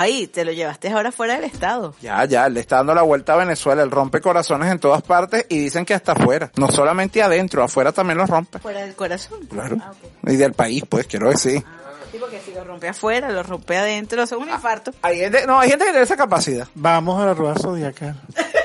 Ahí, te lo llevaste ahora fuera del estado. Ya, ya, le está dando la vuelta a Venezuela. Él rompe corazones en todas partes y dicen que hasta afuera. No solamente adentro, afuera también los rompe. Fuera del corazón. Claro. Ah. Y del país, pues, quiero decir. Sí, porque si lo rompe afuera, lo rompe adentro, es un infarto. Hay gente, no, hay gente que tiene esa capacidad. Vamos a la rueda zodiacal. (laughs)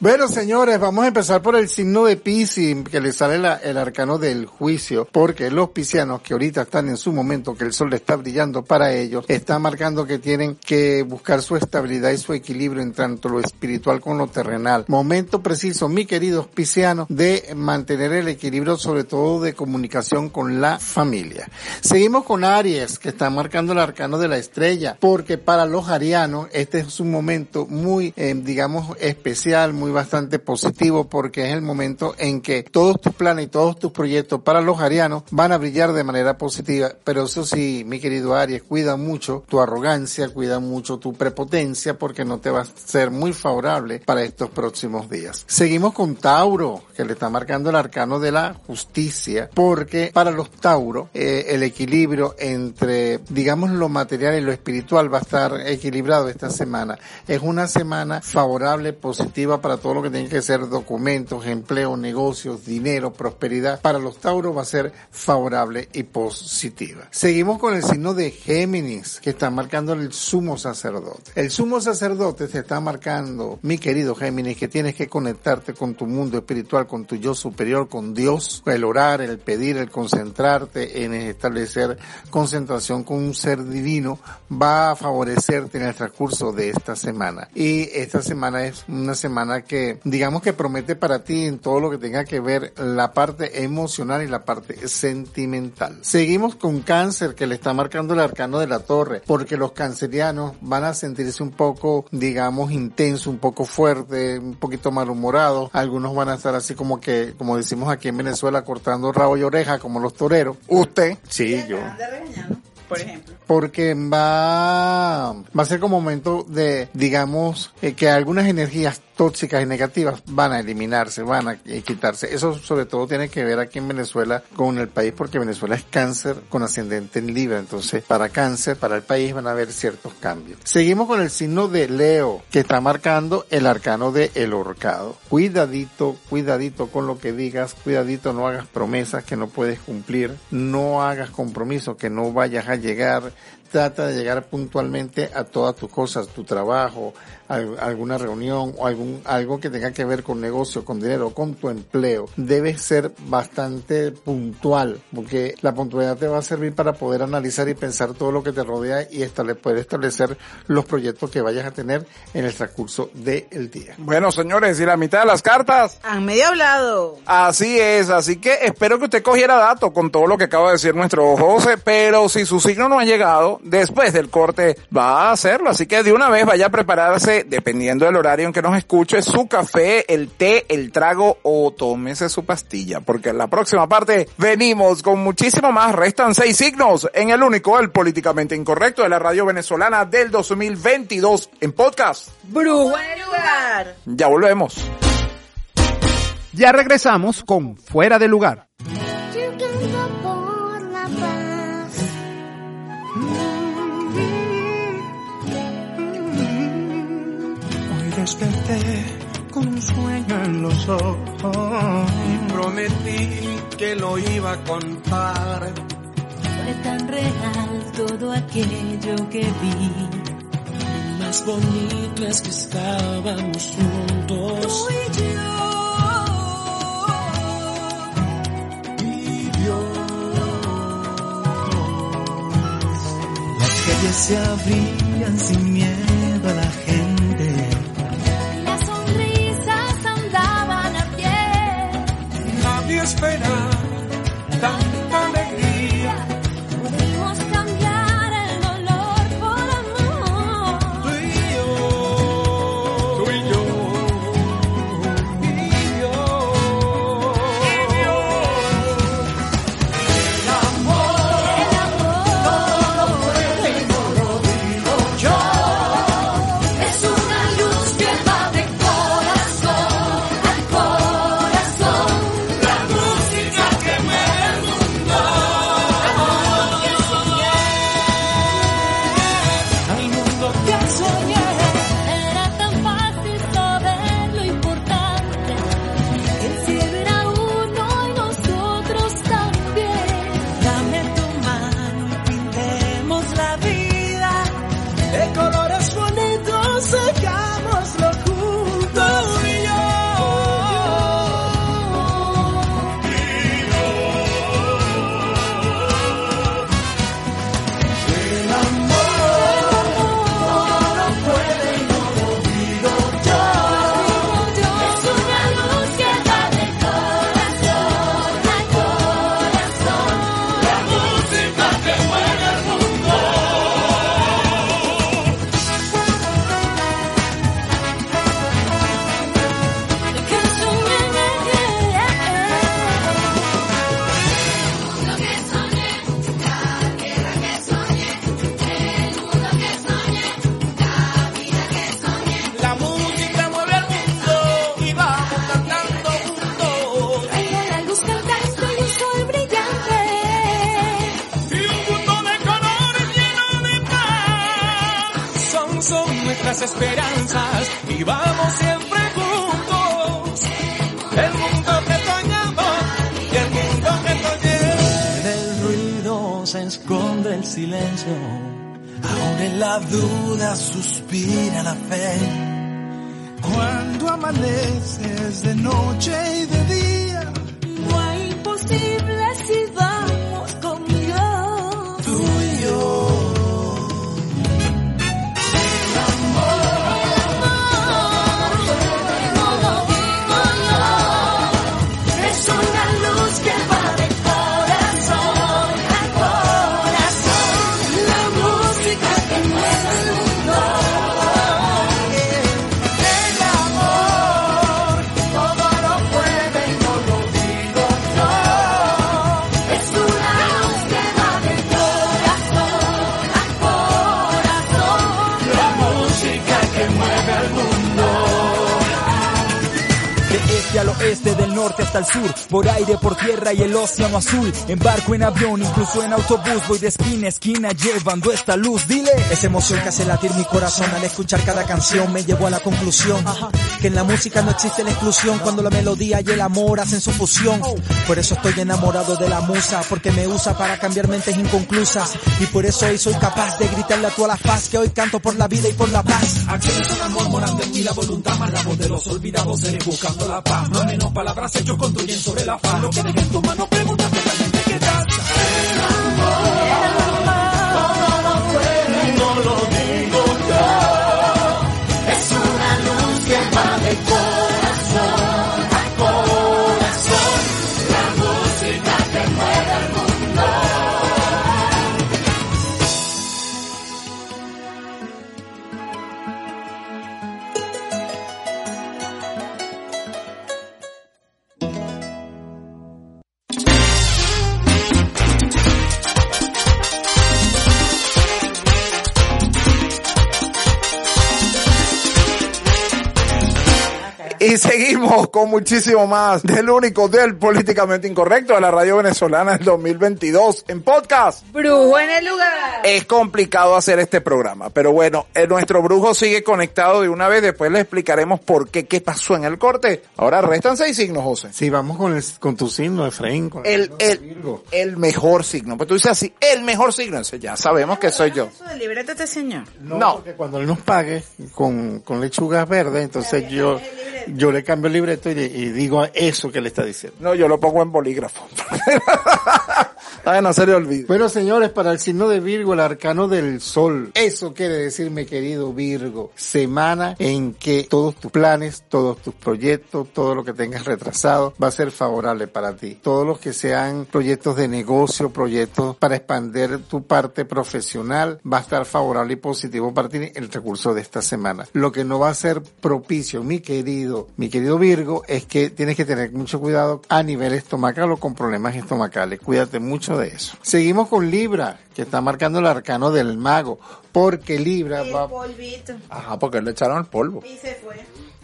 Bueno, señores, vamos a empezar por el signo de Piscis, que le sale la- el arcano del juicio, porque los piscianos que ahorita están en su momento, que el sol está brillando para ellos, está marcando que tienen que buscar su estabilidad y su equilibrio en tanto lo espiritual con lo terrenal. Momento preciso, mi queridos piscianos, de mantener el equilibrio, sobre todo de comunicación con la familia. Seguimos con Aries, que está marcando el arcano de la estrella, porque para los arianos este es un momento muy, eh, digamos, especial, muy bastante positivo, porque es el momento en que todos tus planes y todos tus proyectos para los arianos van a brillar de manera positiva. Pero eso sí, mi querido Aries, cuida mucho tu arrogancia, cuida mucho tu prepotencia, porque no te va a ser muy favorable para estos próximos días. Seguimos con Tauro, que le está marcando el arcano de la justicia, porque para los Tauro eh, el equilibrio entre, digamos, lo material y lo espiritual va a estar equilibrado esta semana. Es una semana favorable, positiva para todo lo que tiene que ser documentos, empleo, negocios, dinero, prosperidad, para los Tauros va a ser favorable y positiva. Seguimos con el signo de Géminis, que está marcando el sumo sacerdote. El sumo sacerdote te está marcando, mi querido Géminis, que tienes que conectarte con tu mundo espiritual, con tu yo superior, con Dios, el orar, el pedir, el concentrarte en establecer concentración con un ser divino, va a favorecerte en el transcurso de esta semana. Y esta semana es una semana que, digamos que promete para ti en todo lo que tenga que ver la parte emocional y la parte sentimental. Seguimos con cáncer que le está marcando el arcano de la torre, porque los cancerianos van a sentirse un poco, digamos, intenso, un poco fuerte, un poquito malhumorados. Algunos van a estar así como que, como decimos aquí en Venezuela, cortando rabo y oreja como los toreros. Usted. Sí, yo. por ejemplo. Porque va, va a ser como momento de, digamos, eh, que algunas energías tóxicas y negativas van a eliminarse, van a eh, quitarse. Eso sobre todo tiene que ver aquí en Venezuela con el país porque Venezuela es cáncer con ascendente en Libra. Entonces, para cáncer, para el país van a haber ciertos cambios. Seguimos con el signo de Leo, que está marcando el arcano de el horcado. Cuidadito, cuidadito con lo que digas, cuidadito, no hagas promesas que no puedes cumplir, no hagas compromisos que no vayas a llegar, trata de llegar puntualmente a todas tus cosas, tu trabajo, al- alguna reunión o algún algo que tenga que ver con negocio, con dinero, con tu empleo. Debes ser bastante puntual, porque la puntualidad te va a servir para poder analizar y pensar todo lo que te rodea y estable- poder establecer los proyectos que vayas a tener en el transcurso del día. Bueno, señores, y la mitad de las cartas. Han medio hablado. Así es, así que espero que usted cogiera dato con todo lo que acaba de decir nuestro José, pero si su signo no ha llegado, después del corte va a hacerlo, así que de una vez vaya a prepararse, dependiendo del horario en que nos escuche, su café, el té, el trago o tómese su pastilla, porque en la próxima parte venimos con muchísimo más, restan seis signos en el único, el políticamente incorrecto de la radio venezolana del 2022 en podcast. Brujo lugar. Ya volvemos. Ya regresamos con Fuera de Lugar. Desperté con un sueño en los ojos y prometí que lo iba a contar. Fue tan real todo aquello que vi. Más bonito es que estábamos juntos. Tú y yo. y Dios. Las calles se abrían sin miedo a la gente. Pie. Por aire, por tierra y el océano azul. En barco, en avión, incluso en autobús, voy de esquina a esquina llevando esta luz. Dile, esa emoción que hace latir mi corazón al escuchar cada canción me llevó a la conclusión que en la música no existe la exclusión cuando la melodía y el amor hacen su fusión. Por eso estoy enamorado de la musa, porque me usa para cambiar mentes inconclusas. Y por eso hoy soy capaz de gritarle a toda la paz que hoy canto por la vida y por la paz. Acciones son amor morando en mí la voluntad más la voz de los olvidados seres buscando la paz. Hay menos palabras hechos construyen sobre la paz. Lo que deje en tu mano pregúntate a la gente Y seguimos (laughs) con muchísimo más del único del políticamente incorrecto de la radio venezolana del 2022 en podcast. Brujo en el lugar. Es complicado hacer este programa, pero bueno, eh, nuestro brujo sigue conectado de una vez, después le explicaremos por qué, qué pasó en el corte. Ahora restan seis signos, José. Sí, vamos con, el, con tu signo, Efraín. Con El, el, Virgo. el mejor signo. Pues tú dices así, el mejor signo. Ese ya sabemos que soy yo. Eso del libreto este señor. No, No. porque cuando él nos pague con, con lechugas verdes, entonces yo, yo le cambio el libreto y, digo eso que le está diciendo. No, yo lo pongo en bolígrafo. (laughs) Ay, no se le olvide. Bueno, señores, para el signo de Virgo, el arcano del sol. Eso quiere decir, mi querido Virgo, semana en que todos tus planes, todos tus proyectos, todo lo que tengas retrasado va a ser favorable para ti. Todos los que sean proyectos de negocio, proyectos para expandir tu parte profesional, va a estar favorable y positivo para ti el recurso de esta semana. Lo que no va a ser propicio, mi querido, mi querido Virgo, es que tienes que tener mucho cuidado a nivel estomacal o con problemas estomacales. Cuídate mucho de eso. Seguimos con Libra, que está marcando el arcano del mago, porque Libra va... polvito. Ajá, porque le echaron el polvo. Y se fue.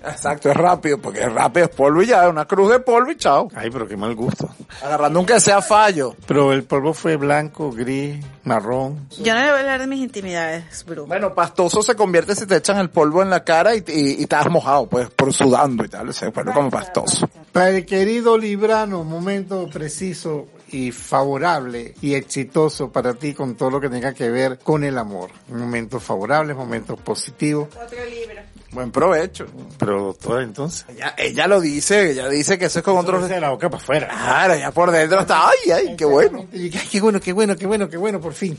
Exacto, es rápido, porque es rápido, es polvo y ya, una cruz de polvo y chao. Ay, pero qué mal gusto. Agarrando aunque sea fallo. Pero el polvo fue blanco, gris, marrón. Yo no le voy a hablar de mis intimidades, brujo. Bueno, pastoso se convierte si te echan el polvo en la cara y, y, y estás mojado, pues, por sudando y tal, se vuelve como pastoso. Para el querido Librano, momento preciso y favorable y exitoso para ti con todo lo que tenga que ver con el amor. Momentos favorables, momentos positivos. Otro libro. Buen provecho. Pero doctora, entonces. Ella, ella lo dice, ella dice que eso es con otros... de la boca para afuera. Claro, ya por dentro está, ay, ay, qué bueno. Ay, qué bueno, qué bueno, qué bueno, qué bueno, por fin.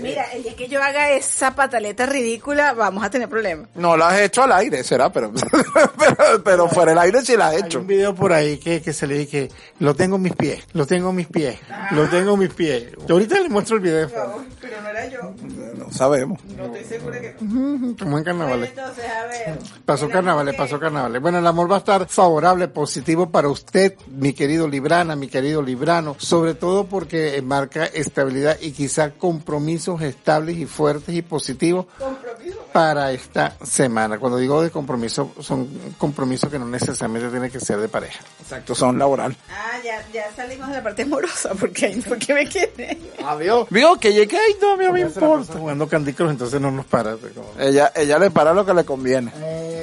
Mira, el día que yo haga esa pataleta ridícula, vamos a tener problemas. No la has hecho al aire, será, pero, (laughs) pero, pero fuera el aire sí la has Hay hecho. un video por ahí que, que se le dice lo tengo en mis pies, lo tengo en mis pies, lo tengo en mis pies. Yo ahorita le muestro el video. pero no era yo. No sabemos. No estoy segura que... Como en carnavales. Entonces, a ver. Pasó carnavales, pasó carnavales. Bueno, el amor va a estar favorable, positivo para usted, mi querido Librana, mi querido Librano, sobre todo porque marca estabilidad y quizá compromisos estables y fuertes y positivos para esta semana. Cuando digo de compromiso, son compromisos que no necesariamente tienen que ser de pareja. Exacto, son laboral. Ah, ya, ya salimos de la parte amorosa, porque ahí fue que me quedé. Adiós. Vio que llegué ahí, no me, me se la pasa importa. Jugando Candy Crush, entonces no nos para. Ella, ella le para lo que le conviene.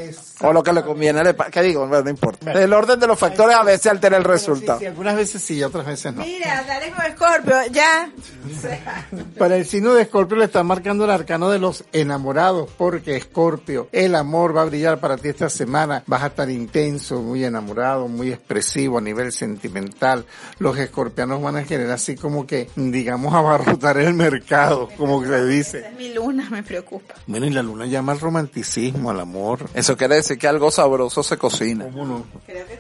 Es O lo que le conviene, ¿qué digo? Bueno, no importa. El orden de los factores a veces altera el resultado. Sí, algunas veces sí, otras veces no. Mira, dale con Scorpio, ya. (laughs) Para el signo de Escorpio le está marcando el arcano de los enamorados, porque Escorpio, el amor va a brillar para ti esta semana. Vas a estar intenso, muy enamorado, muy expresivo a nivel sentimental. Los escorpianos van a querer así como que, digamos, (laughs) abarrotar el mercado, como que se dice. Es mi luna, me preocupa. Bueno, y la luna llama al romanticismo, al amor. Eso quiere decir que algo sabroso se cocina. ¿Cómo no?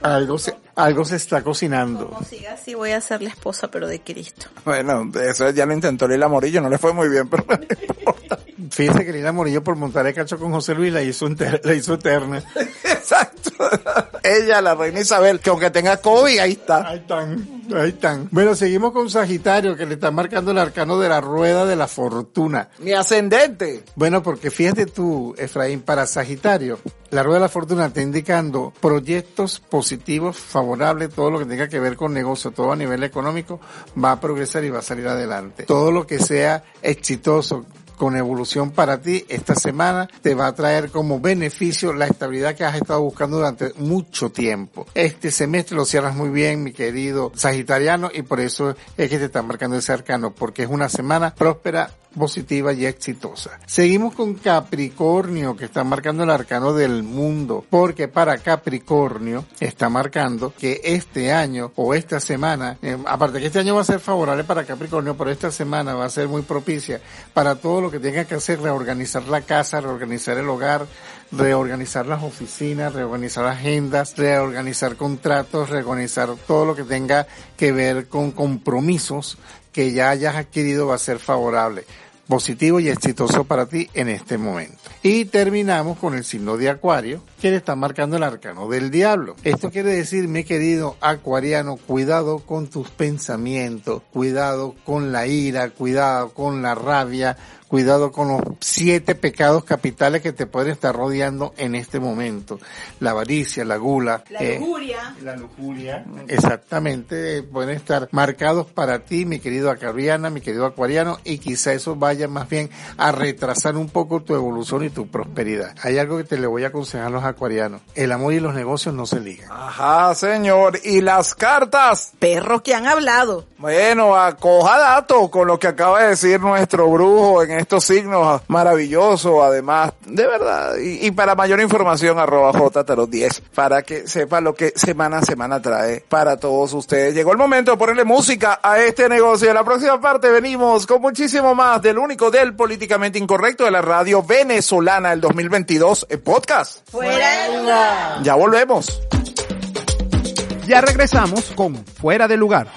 Algo se, algo se está cocinando. Como siga así, voy a ser la esposa, pero de Cristo. Bueno, eso ya lo intentó Lila Morillo, no le fue muy bien, pero no (laughs) importa. Fíjese que Lila Morillo por montar el cacho con José Luis la hizo, la hizo eterna. (laughs) Exacto. Ella, la reina Isabel, que aunque tenga COVID, ahí está. Ahí están, ahí están. Bueno, seguimos con Sagitario, que le está marcando el arcano de la rueda de la fortuna. Mi ascendente. Bueno, porque fíjate tú, Efraín, para Sagitario, la rueda de la fortuna está indicando proyectos positivos, favorables, todo lo que tenga que ver con negocio, todo a nivel económico, va a progresar y va a salir adelante. Todo lo que sea exitoso, con evolución para ti esta semana te va a traer como beneficio la estabilidad que has estado buscando durante mucho tiempo. Este semestre lo cierras muy bien, mi querido Sagitariano, y por eso es que te está marcando ese arcano, porque es una semana próspera, positiva y exitosa. Seguimos con Capricornio, que está marcando el arcano del mundo, porque para Capricornio está marcando que este año o esta semana, eh, aparte que este año va a ser favorable para Capricornio, pero esta semana va a ser muy propicia para todo lo que tenga que hacer, reorganizar la casa, reorganizar el hogar, reorganizar las oficinas, reorganizar agendas, reorganizar contratos, reorganizar todo lo que tenga que ver con compromisos que ya hayas adquirido va a ser favorable positivo y exitoso para ti en este momento. Y terminamos con el signo de Acuario, que le está marcando el arcano del diablo. Esto quiere decir, mi querido acuariano, cuidado con tus pensamientos, cuidado con la ira, cuidado con la rabia, cuidado con los siete pecados capitales que te pueden estar rodeando en este momento. La avaricia, la gula. eh, lujuria. la lujuria. Exactamente, pueden estar marcados para ti, mi querido acuariana, mi querido acuariano, y quizá eso vaya más bien a retrasar un poco tu evolución y tu prosperidad. Hay algo que te le voy a aconsejar a los acuarianos. El amor y los negocios no se ligan. Ajá, señor. ¿Y las cartas? Perros que han hablado. Bueno, acoja dato con lo que acaba de decir nuestro brujo en estos signos maravillosos, además, de verdad. Y, y para mayor información, arroba jtarot10, para que sepa lo que semana a semana trae para todos ustedes. Llegó el momento de ponerle música a este negocio. En la próxima parte venimos con muchísimo más del único del políticamente incorrecto de la radio venezolana del 2022, el podcast. Fuera. Ya volvemos. Ya regresamos con Fuera de Lugar.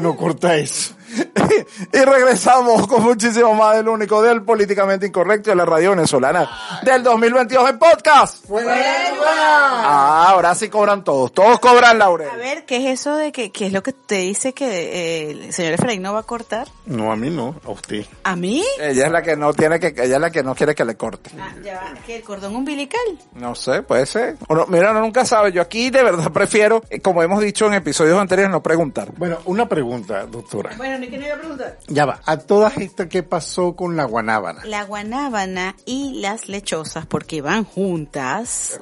No cortar eso. (laughs) y regresamos con muchísimo más del único del políticamente incorrecto de la radio venezolana del 2022 en podcast. Ah, ahora sí cobran todos, todos cobran Laurel. A ver, ¿qué es eso de que, qué es lo que te dice que eh, el señor Efraín no va a cortar? No, a mí no, a usted. ¿A mí? Ella es la que no tiene que, ella es la que no quiere que le corte. Ah, ya va, ¿que el cordón umbilical? No sé, puede ser. O no, mira, uno nunca sabe. Yo aquí de verdad prefiero, eh, como hemos dicho en episodios anteriores, no preguntar. Bueno, una pregunta, doctora. Bueno, ni que no iba a preguntar. Ya va, a todas estas, ¿qué pasó con la guanábana? La guanábana y las lechosas, porque van juntas,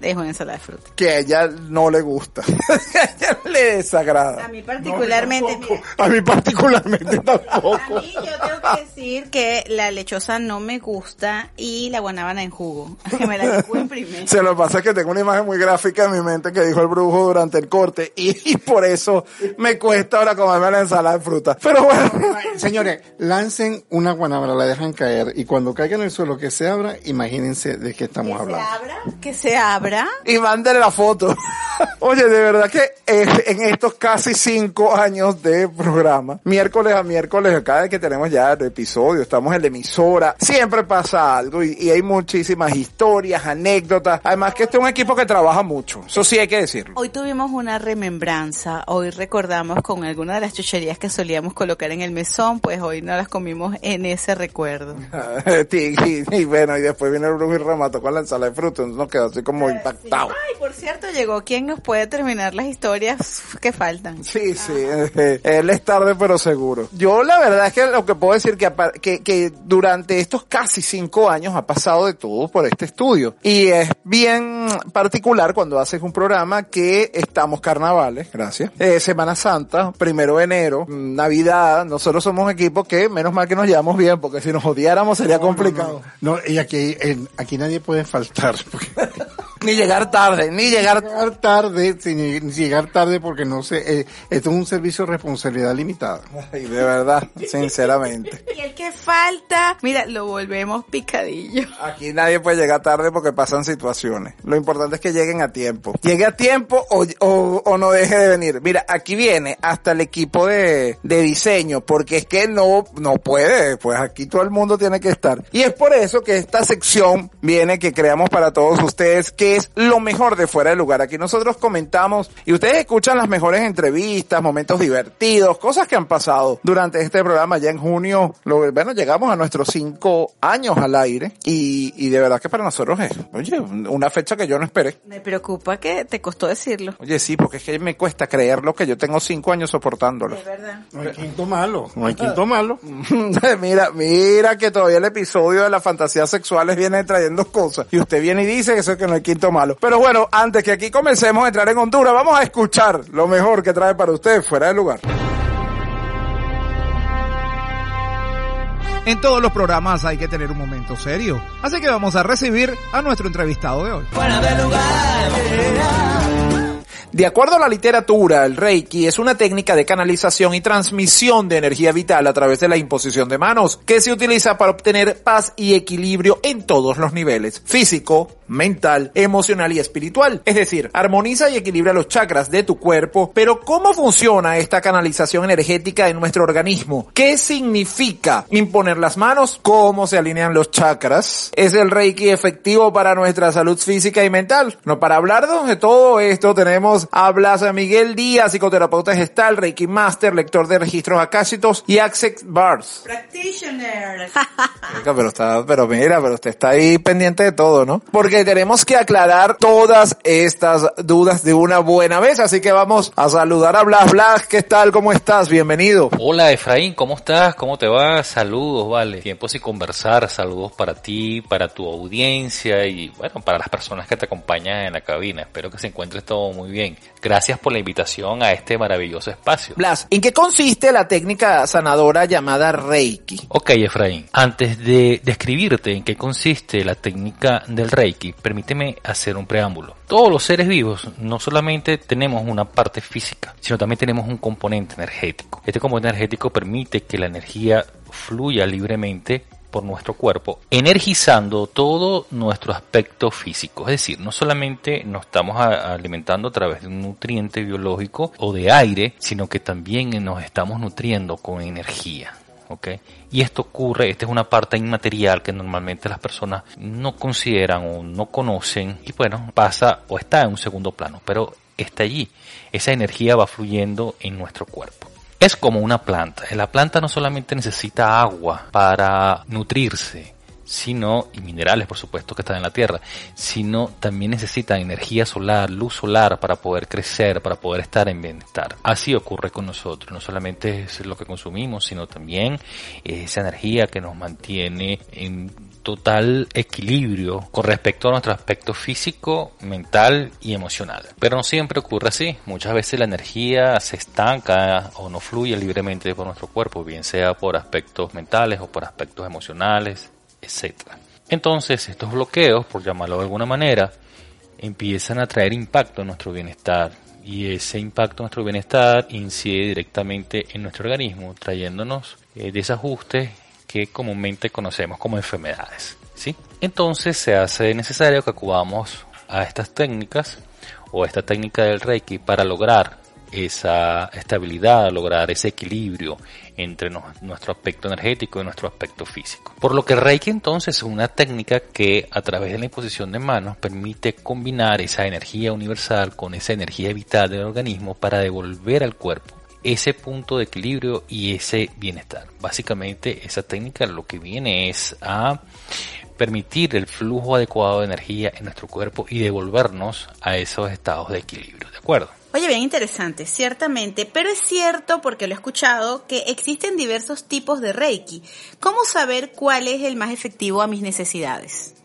es una ensalada de Que a ella no le gusta. (laughs) a ella le desagrada. A mí particularmente, mira, A mí particularmente tampoco. (laughs) a mí yo tengo que decir que la lechosa no me gusta y la guanábana en jugo, (laughs) que me la primero. Se lo pasa es que tengo una imagen muy gráfica en mi mente que dijo el brujo durante el corte y, y por eso me cuesta ahora comerme la ensalada de fruta. Pero bueno, Señores, lancen una guanábana, la dejan caer y cuando caiga en el suelo que se abra, imagínense de qué estamos Que se hablando. abra, que se abra. y mándele la foto. (laughs) Oye, de verdad que eh, en estos casi cinco años de programa, miércoles a miércoles, cada vez que tenemos ya el episodio, estamos en la emisora, siempre pasa algo y, y hay muchísimas historias, anécdotas. Además que este es un equipo que trabaja mucho, eso sí hay que decirlo. Hoy tuvimos una remembranza, hoy recordamos con alguna de las chucherías que solíamos colocar en el mesón, pues hoy no las comimos en ese recuerdo. (laughs) y, y- y bueno, y después viene el brujo y remató con la ensalada de entonces nos quedó así como impactado. Ay, por cierto, llegó quien nos puede terminar las historias que faltan. Sí, sí, eh, él es tarde pero seguro. Yo la verdad es que lo que puedo decir que, que, que durante estos casi cinco años ha pasado de todo por este estudio. Y es bien particular cuando haces un programa que estamos carnavales, gracias, eh, Semana Santa, primero de enero, mm, Navidad, nosotros somos un equipo que menos mal que nos llevamos bien, porque si nos odiáramos sería complicado. No, y aquí, en- aquí nadie puede faltar. porque- Ni llegar tarde, ni llegar llegar tarde, sin llegar tarde porque no sé, eh, esto es un servicio de responsabilidad limitada. Ay, de verdad, sinceramente. (laughs) Y el que falta, mira, lo volvemos picadillo. Aquí nadie puede llegar tarde porque pasan situaciones. Lo importante es que lleguen a tiempo. Llegue a tiempo o, o, o no deje de venir. Mira, aquí viene hasta el equipo de, de diseño porque es que no, no puede. Pues aquí todo el mundo tiene que estar. Y es por eso que esta sección viene que creamos para todos ustedes que es lo mejor de fuera de lugar. Aquí nosotros comentamos y ustedes escuchan las mejores entrevistas, momentos divertidos, cosas que han pasado durante este programa ya en junio. Lo, bueno, llegamos a nuestros cinco años al aire y, y de verdad que para nosotros es, oye, una fecha que yo no esperé. Me preocupa que te costó decirlo. Oye, sí, porque es que me cuesta creerlo que yo tengo cinco años soportándolo. Es verdad. No hay quinto malo, no hay (laughs) quinto malo. (laughs) mira, mira que todavía el episodio de las fantasías sexuales viene trayendo cosas. Y usted viene y dice que eso es que no hay quinto malo. Pero bueno, antes que aquí comencemos a entrar en Honduras, vamos a escuchar lo mejor que trae para usted fuera de lugar. En todos los programas hay que tener un momento serio. Así que vamos a recibir a nuestro entrevistado de hoy. De acuerdo a la literatura, el Reiki es una técnica de canalización y transmisión de energía vital a través de la imposición de manos, que se utiliza para obtener paz y equilibrio en todos los niveles, físico, mental, emocional y espiritual. Es decir, armoniza y equilibra los chakras de tu cuerpo, pero ¿cómo funciona esta canalización energética en nuestro organismo? ¿Qué significa imponer las manos? ¿Cómo se alinean los chakras? ¿Es el Reiki efectivo para nuestra salud física y mental? No, para hablarnos de todo esto tenemos a Blas Miguel Díaz, psicoterapeuta gestal, Reiki Master, lector de registros acásitos y Access Bars. Practitioner. Pero está, pero mira, pero usted está ahí pendiente de todo, ¿no? Porque tenemos que aclarar todas estas dudas de una buena vez, así que vamos a saludar a Blas. Blas, ¿qué tal? ¿Cómo estás? Bienvenido. Hola Efraín, ¿cómo estás? ¿Cómo te va? Saludos, vale. Tiempo sin conversar, saludos para ti, para tu audiencia y bueno, para las personas que te acompañan en la cabina. Espero que se encuentres todo muy bien. Gracias por la invitación a este maravilloso espacio. Blas, ¿en qué consiste la técnica sanadora llamada Reiki? Ok, Efraín, antes de describirte en qué consiste la técnica del Reiki, permíteme hacer un preámbulo. Todos los seres vivos no solamente tenemos una parte física, sino también tenemos un componente energético. Este componente energético permite que la energía fluya libremente por nuestro cuerpo, energizando todo nuestro aspecto físico. Es decir, no solamente nos estamos alimentando a través de un nutriente biológico o de aire, sino que también nos estamos nutriendo con energía. Y esto ocurre, esta es una parte inmaterial que normalmente las personas no consideran o no conocen y bueno, pasa o está en un segundo plano, pero está allí. Esa energía va fluyendo en nuestro cuerpo. Es como una planta. La planta no solamente necesita agua para nutrirse, sino, y minerales por supuesto que están en la tierra, sino también necesita energía solar, luz solar para poder crecer, para poder estar en bienestar. Así ocurre con nosotros, no solamente es lo que consumimos, sino también esa energía que nos mantiene en total equilibrio con respecto a nuestro aspecto físico, mental y emocional. Pero no siempre ocurre así. Muchas veces la energía se estanca o no fluye libremente por nuestro cuerpo, bien sea por aspectos mentales o por aspectos emocionales, Entonces estos bloqueos, por llamarlo de alguna manera, empiezan a traer impacto en nuestro bienestar y ese impacto en nuestro bienestar incide directamente en nuestro organismo, trayéndonos eh, desajustes que comúnmente conocemos como enfermedades. Entonces se hace necesario que acudamos a estas técnicas o a esta técnica del Reiki para lograr esa estabilidad, lograr ese equilibrio entre nuestro aspecto energético y nuestro aspecto físico. Por lo que Reiki entonces es una técnica que a través de la imposición de manos permite combinar esa energía universal con esa energía vital del organismo para devolver al cuerpo ese punto de equilibrio y ese bienestar. Básicamente esa técnica lo que viene es a permitir el flujo adecuado de energía en nuestro cuerpo y devolvernos a esos estados de equilibrio, ¿de acuerdo? Oye, bien interesante, ciertamente, pero es cierto, porque lo he escuchado, que existen diversos tipos de Reiki. ¿Cómo saber cuál es el más efectivo a mis necesidades?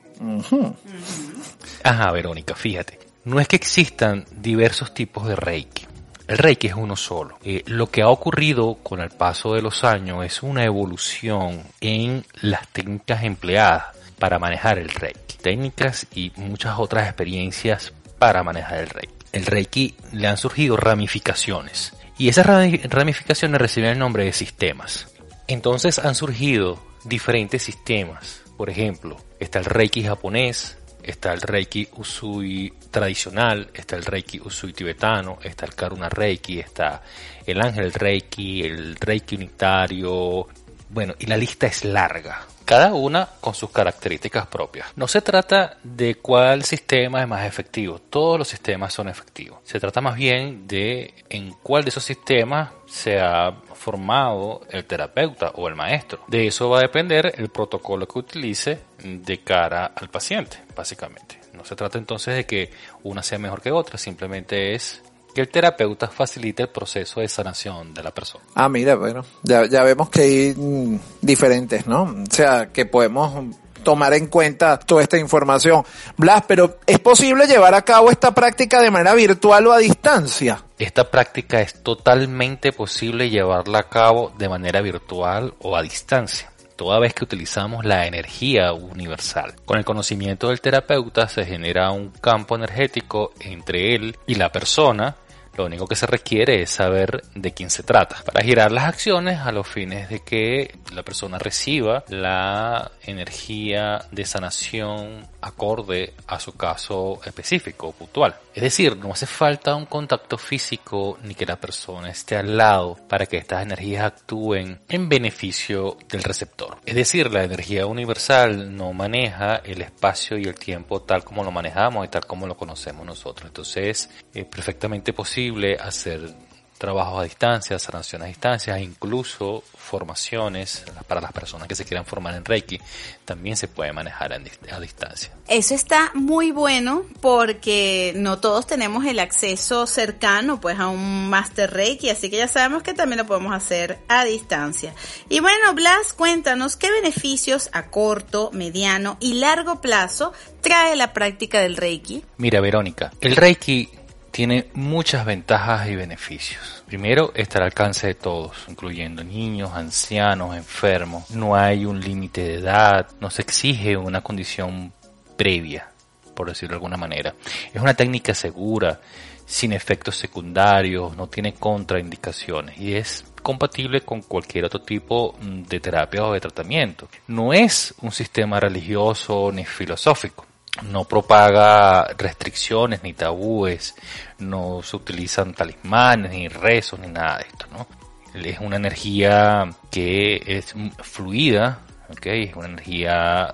Ajá, Verónica, fíjate. No es que existan diversos tipos de Reiki. El Reiki es uno solo. Eh, lo que ha ocurrido con el paso de los años es una evolución en las técnicas empleadas para manejar el Reiki. Técnicas y muchas otras experiencias para manejar el Reiki. El Reiki le han surgido ramificaciones. Y esas rami- ramificaciones reciben el nombre de sistemas. Entonces han surgido diferentes sistemas. Por ejemplo, está el Reiki japonés, está el Reiki Usui tradicional, está el Reiki Usui tibetano, está el Karuna Reiki, está el Ángel Reiki, el Reiki unitario. Bueno, y la lista es larga. Cada una con sus características propias. No se trata de cuál sistema es más efectivo. Todos los sistemas son efectivos. Se trata más bien de en cuál de esos sistemas se ha formado el terapeuta o el maestro. De eso va a depender el protocolo que utilice de cara al paciente, básicamente. No se trata entonces de que una sea mejor que otra, simplemente es que el terapeuta facilite el proceso de sanación de la persona. Ah, mira, bueno, ya, ya vemos que hay mm, diferentes, ¿no? O sea, que podemos tomar en cuenta toda esta información. Blas, pero ¿es posible llevar a cabo esta práctica de manera virtual o a distancia? Esta práctica es totalmente posible llevarla a cabo de manera virtual o a distancia, toda vez que utilizamos la energía universal. Con el conocimiento del terapeuta se genera un campo energético entre él y la persona. Lo único que se requiere es saber de quién se trata para girar las acciones a los fines de que la persona reciba la energía de sanación acorde a su caso específico o puntual. Es decir, no hace falta un contacto físico ni que la persona esté al lado para que estas energías actúen en beneficio del receptor. Es decir, la energía universal no maneja el espacio y el tiempo tal como lo manejamos y tal como lo conocemos nosotros. Entonces, es perfectamente posible hacer trabajos a distancia, sanación a distancia, incluso formaciones para las personas que se quieran formar en Reiki, también se puede manejar a distancia. Eso está muy bueno porque no todos tenemos el acceso cercano pues a un Master Reiki, así que ya sabemos que también lo podemos hacer a distancia. Y bueno, Blas, cuéntanos qué beneficios a corto, mediano y largo plazo trae la práctica del Reiki. Mira, Verónica, el Reiki tiene muchas ventajas y beneficios. Primero, está al alcance de todos, incluyendo niños, ancianos, enfermos. No hay un límite de edad, no se exige una condición previa, por decirlo de alguna manera. Es una técnica segura, sin efectos secundarios, no tiene contraindicaciones y es compatible con cualquier otro tipo mm, de terapia o de tratamiento. No es un sistema religioso ni filosófico. No propaga restricciones ni tabúes, no se utilizan talismanes ni rezos ni nada de esto, ¿no? Es una energía que es fluida, ¿ok? Es una energía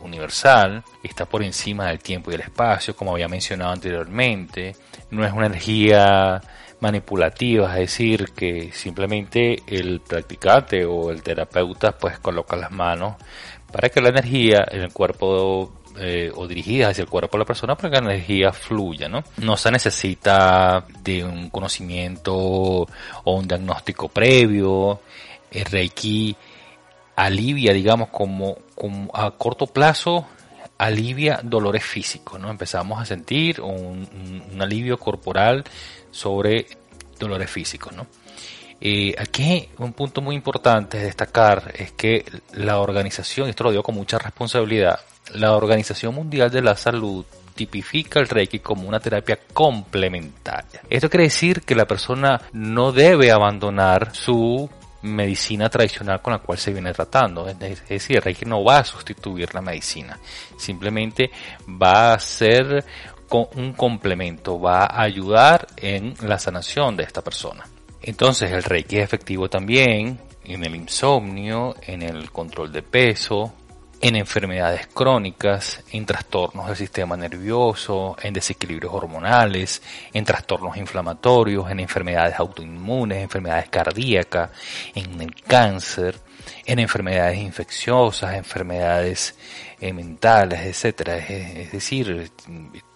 universal, está por encima del tiempo y el espacio, como había mencionado anteriormente, no es una energía manipulativa, es decir, que simplemente el practicante o el terapeuta pues coloca las manos para que la energía en el cuerpo eh, o dirigida hacia el cuerpo de la persona para que la energía fluya, ¿no? No se necesita de un conocimiento o un diagnóstico previo. El Reiki alivia, digamos, como, como a corto plazo alivia dolores físicos, ¿no? Empezamos a sentir un, un alivio corporal sobre dolores físicos, ¿no? Eh, aquí un punto muy importante de destacar es que la organización, y esto lo digo con mucha responsabilidad, la Organización Mundial de la Salud tipifica el Reiki como una terapia complementaria. Esto quiere decir que la persona no debe abandonar su medicina tradicional con la cual se viene tratando. Es decir, el Reiki no va a sustituir la medicina, simplemente va a ser un complemento, va a ayudar en la sanación de esta persona. Entonces el Reiki es efectivo también en el insomnio, en el control de peso, en enfermedades crónicas, en trastornos del sistema nervioso, en desequilibrios hormonales, en trastornos inflamatorios, en enfermedades autoinmunes, enfermedades cardíacas, en el cáncer, en enfermedades infecciosas, enfermedades eh, mentales, etcétera. Es, decir,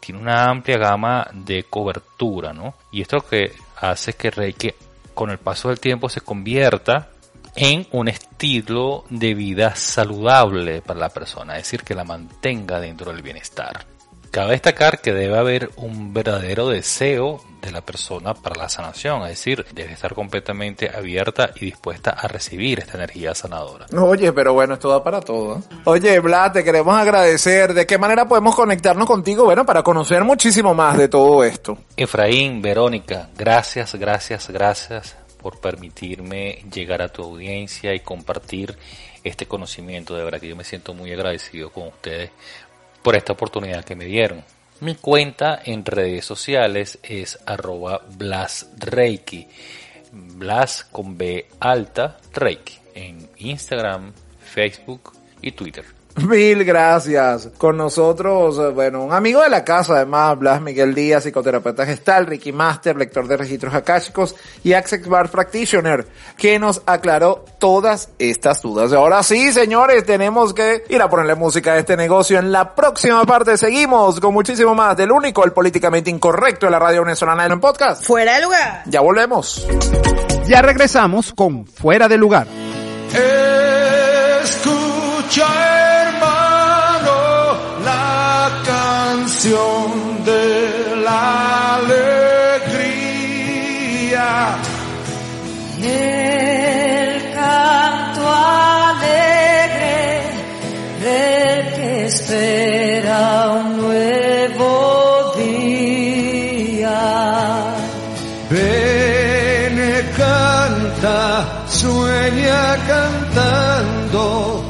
tiene una amplia gama de cobertura, ¿no? Y esto que hace que Reiki con el paso del tiempo se convierta en un estilo de vida saludable para la persona, es decir, que la mantenga dentro del bienestar. Cabe destacar que debe haber un verdadero deseo de la persona para la sanación, es decir, debe estar completamente abierta y dispuesta a recibir esta energía sanadora. Oye, pero bueno, esto da para todo. Oye, Vlad, te queremos agradecer. ¿De qué manera podemos conectarnos contigo? Bueno, para conocer muchísimo más de todo esto. Efraín, Verónica, gracias, gracias, gracias por permitirme llegar a tu audiencia y compartir este conocimiento. De verdad que yo me siento muy agradecido con ustedes por esta oportunidad que me dieron. Mi cuenta en redes sociales es arroba blasreiki. Blas con B alta Reiki. En Instagram, Facebook y Twitter. (laughs) Mil gracias. Con nosotros, eh, bueno, un amigo de la casa, además, Blas Miguel Díaz, psicoterapeuta gestal, Ricky Master, lector de registros akáshicos y Access Bar Practitioner, que nos aclaró todas estas dudas. Ahora sí, señores, tenemos que ir a ponerle música a este negocio. En la próxima parte seguimos con muchísimo más del único, el políticamente incorrecto de la radio venezolana en podcast. Fuera de lugar. Ya volvemos. Ya regresamos con Fuera de lugar. Escucha cantando,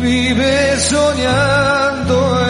vive soñando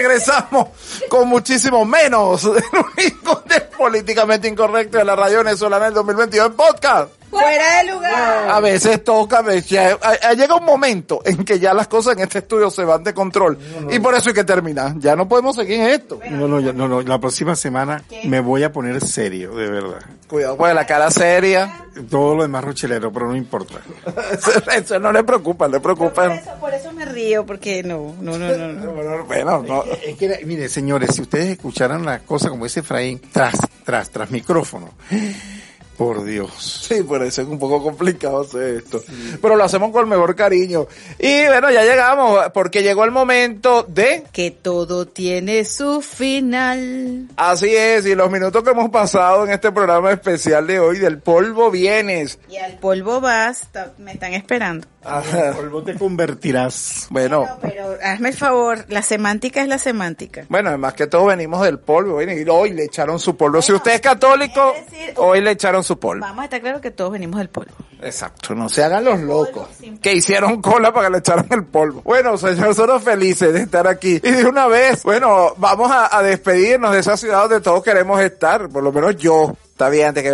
regresamos con muchísimo menos (laughs) de políticamente incorrecto de la radio venezolana del 2022 en podcast. Fuera de lugar. A veces toca, a veces a- a- llega un momento en que ya las cosas en este estudio se van de control y por eso hay que terminar. Ya no podemos seguir en esto. No, no, ya- no, no, la próxima semana me voy a poner serio, de verdad. Cuidado pues la cara seria. Todo lo demás rochelero, pero no importa. (laughs) Eso, eso no le preocupa, le preocupa. Por eso, por eso me río, porque no, no, no, no. no. Bueno, no. Es que, mire, señores, si ustedes escucharan las cosas como dice Efraín, tras, tras, tras micrófono, por Dios. Sí, por eso es un poco complicado hacer esto. Pero lo hacemos con el mejor cariño. Y bueno, ya llegamos, porque llegó el momento de... Que todo tiene su final. Así es, y los minutos que hemos pasado en este programa especial de hoy del polvo vienes. Y al polvo vas, me están esperando. Ajá. Polvo te convertirás. Bueno, Pero hazme el favor, la semántica es la semántica. bueno, más que todo venimos del polvo. y hoy le echaron su polvo. si usted es católico, es decir, hoy le echaron su polvo. Vamos a estar claro que todos venimos del polvo. Exacto, no se hagan los locos. Que hicieron cola para que le echaran el polvo. Bueno, señores, nosotros felices de estar aquí. Y de una vez, bueno, vamos a, a despedirnos de esa ciudad donde todos queremos estar. Por lo menos yo. Está bien, antes que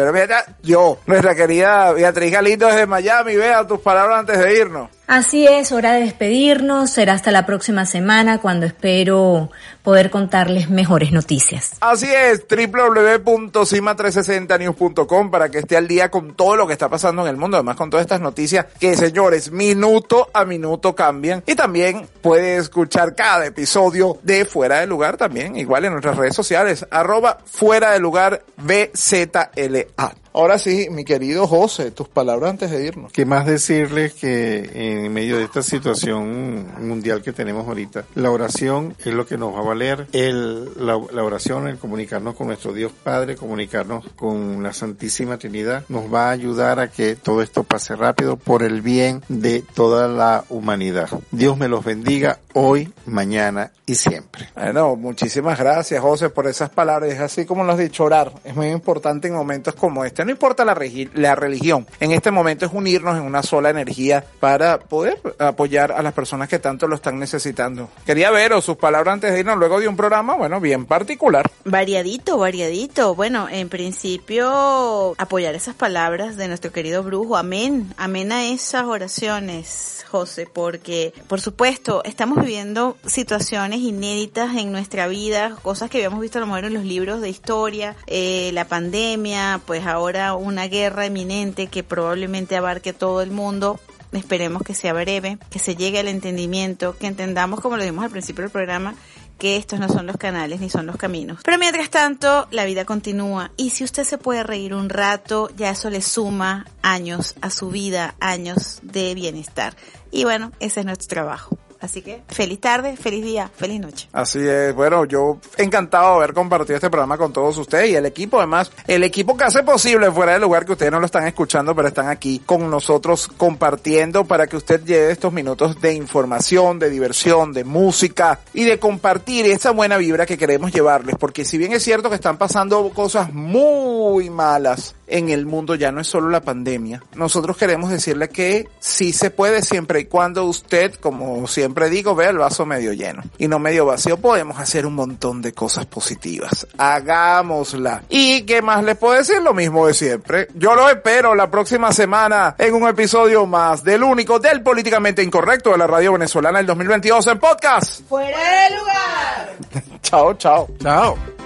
yo, nuestra querida Beatriz Galindo desde Miami. Vea tus palabras antes de irnos. Así es, hora de despedirnos. Será hasta la próxima semana cuando espero poder contarles mejores noticias. Así es, www.cima360news.com para que esté al día con todo lo que está pasando en el mundo, además con todas estas noticias que, señores, minuto a minuto cambian. Y también puede escuchar cada episodio de Fuera de Lugar también, igual en nuestras redes sociales, arroba Fuera de Lugar BZLA. Ahora sí, mi querido José, tus palabras antes de irnos. ¿Qué más decirles que en medio de esta situación mundial que tenemos ahorita, la oración es lo que nos va a valer, el, la, la oración, el comunicarnos con nuestro Dios Padre, comunicarnos con la Santísima Trinidad, nos va a ayudar a que todo esto pase rápido por el bien de toda la humanidad. Dios me los bendiga hoy, mañana y siempre. Bueno, muchísimas gracias, José, por esas palabras. Es así como lo has dicho, orar. Es muy importante en momentos como este. No importa la, la religión. En este momento es unirnos en una sola energía para poder apoyar a las personas que tanto lo están necesitando. Quería veros sus palabras antes de irnos, luego de un programa, bueno, bien particular. Variadito, variadito. Bueno, en principio, apoyar esas palabras de nuestro querido brujo. Amén. Amén a esas oraciones, José, porque, por supuesto, estamos viviendo situaciones inéditas en nuestra vida, cosas que habíamos visto a lo mejor en los libros de historia, eh, la pandemia, pues ahora una guerra eminente que probablemente abarque todo el mundo. Esperemos que sea breve, que se llegue al entendimiento, que entendamos, como lo dijimos al principio del programa, que estos no son los canales ni son los caminos. Pero mientras tanto, la vida continúa y si usted se puede reír un rato, ya eso le suma años a su vida, años de bienestar. Y bueno, ese es nuestro trabajo. Así que feliz tarde, feliz día, feliz noche. Así es, bueno, yo encantado de haber compartido este programa con todos ustedes y el equipo además, el equipo que hace posible fuera del lugar que ustedes no lo están escuchando, pero están aquí con nosotros compartiendo para que usted lleve estos minutos de información, de diversión, de música y de compartir esa buena vibra que queremos llevarles, porque si bien es cierto que están pasando cosas muy malas en el mundo, ya no es solo la pandemia, nosotros queremos decirle que sí se puede siempre y cuando usted, como siempre digo, vea el vaso medio lleno y no medio vacío, podemos hacer un montón de cosas positivas. Hagámosla. ¿Y qué más les puedo decir? Lo mismo de siempre. Yo lo espero la próxima semana en un episodio más del único del políticamente incorrecto de la radio venezolana del 2022 en podcast. Fuera de lugar. (laughs) chao, chao. Chao.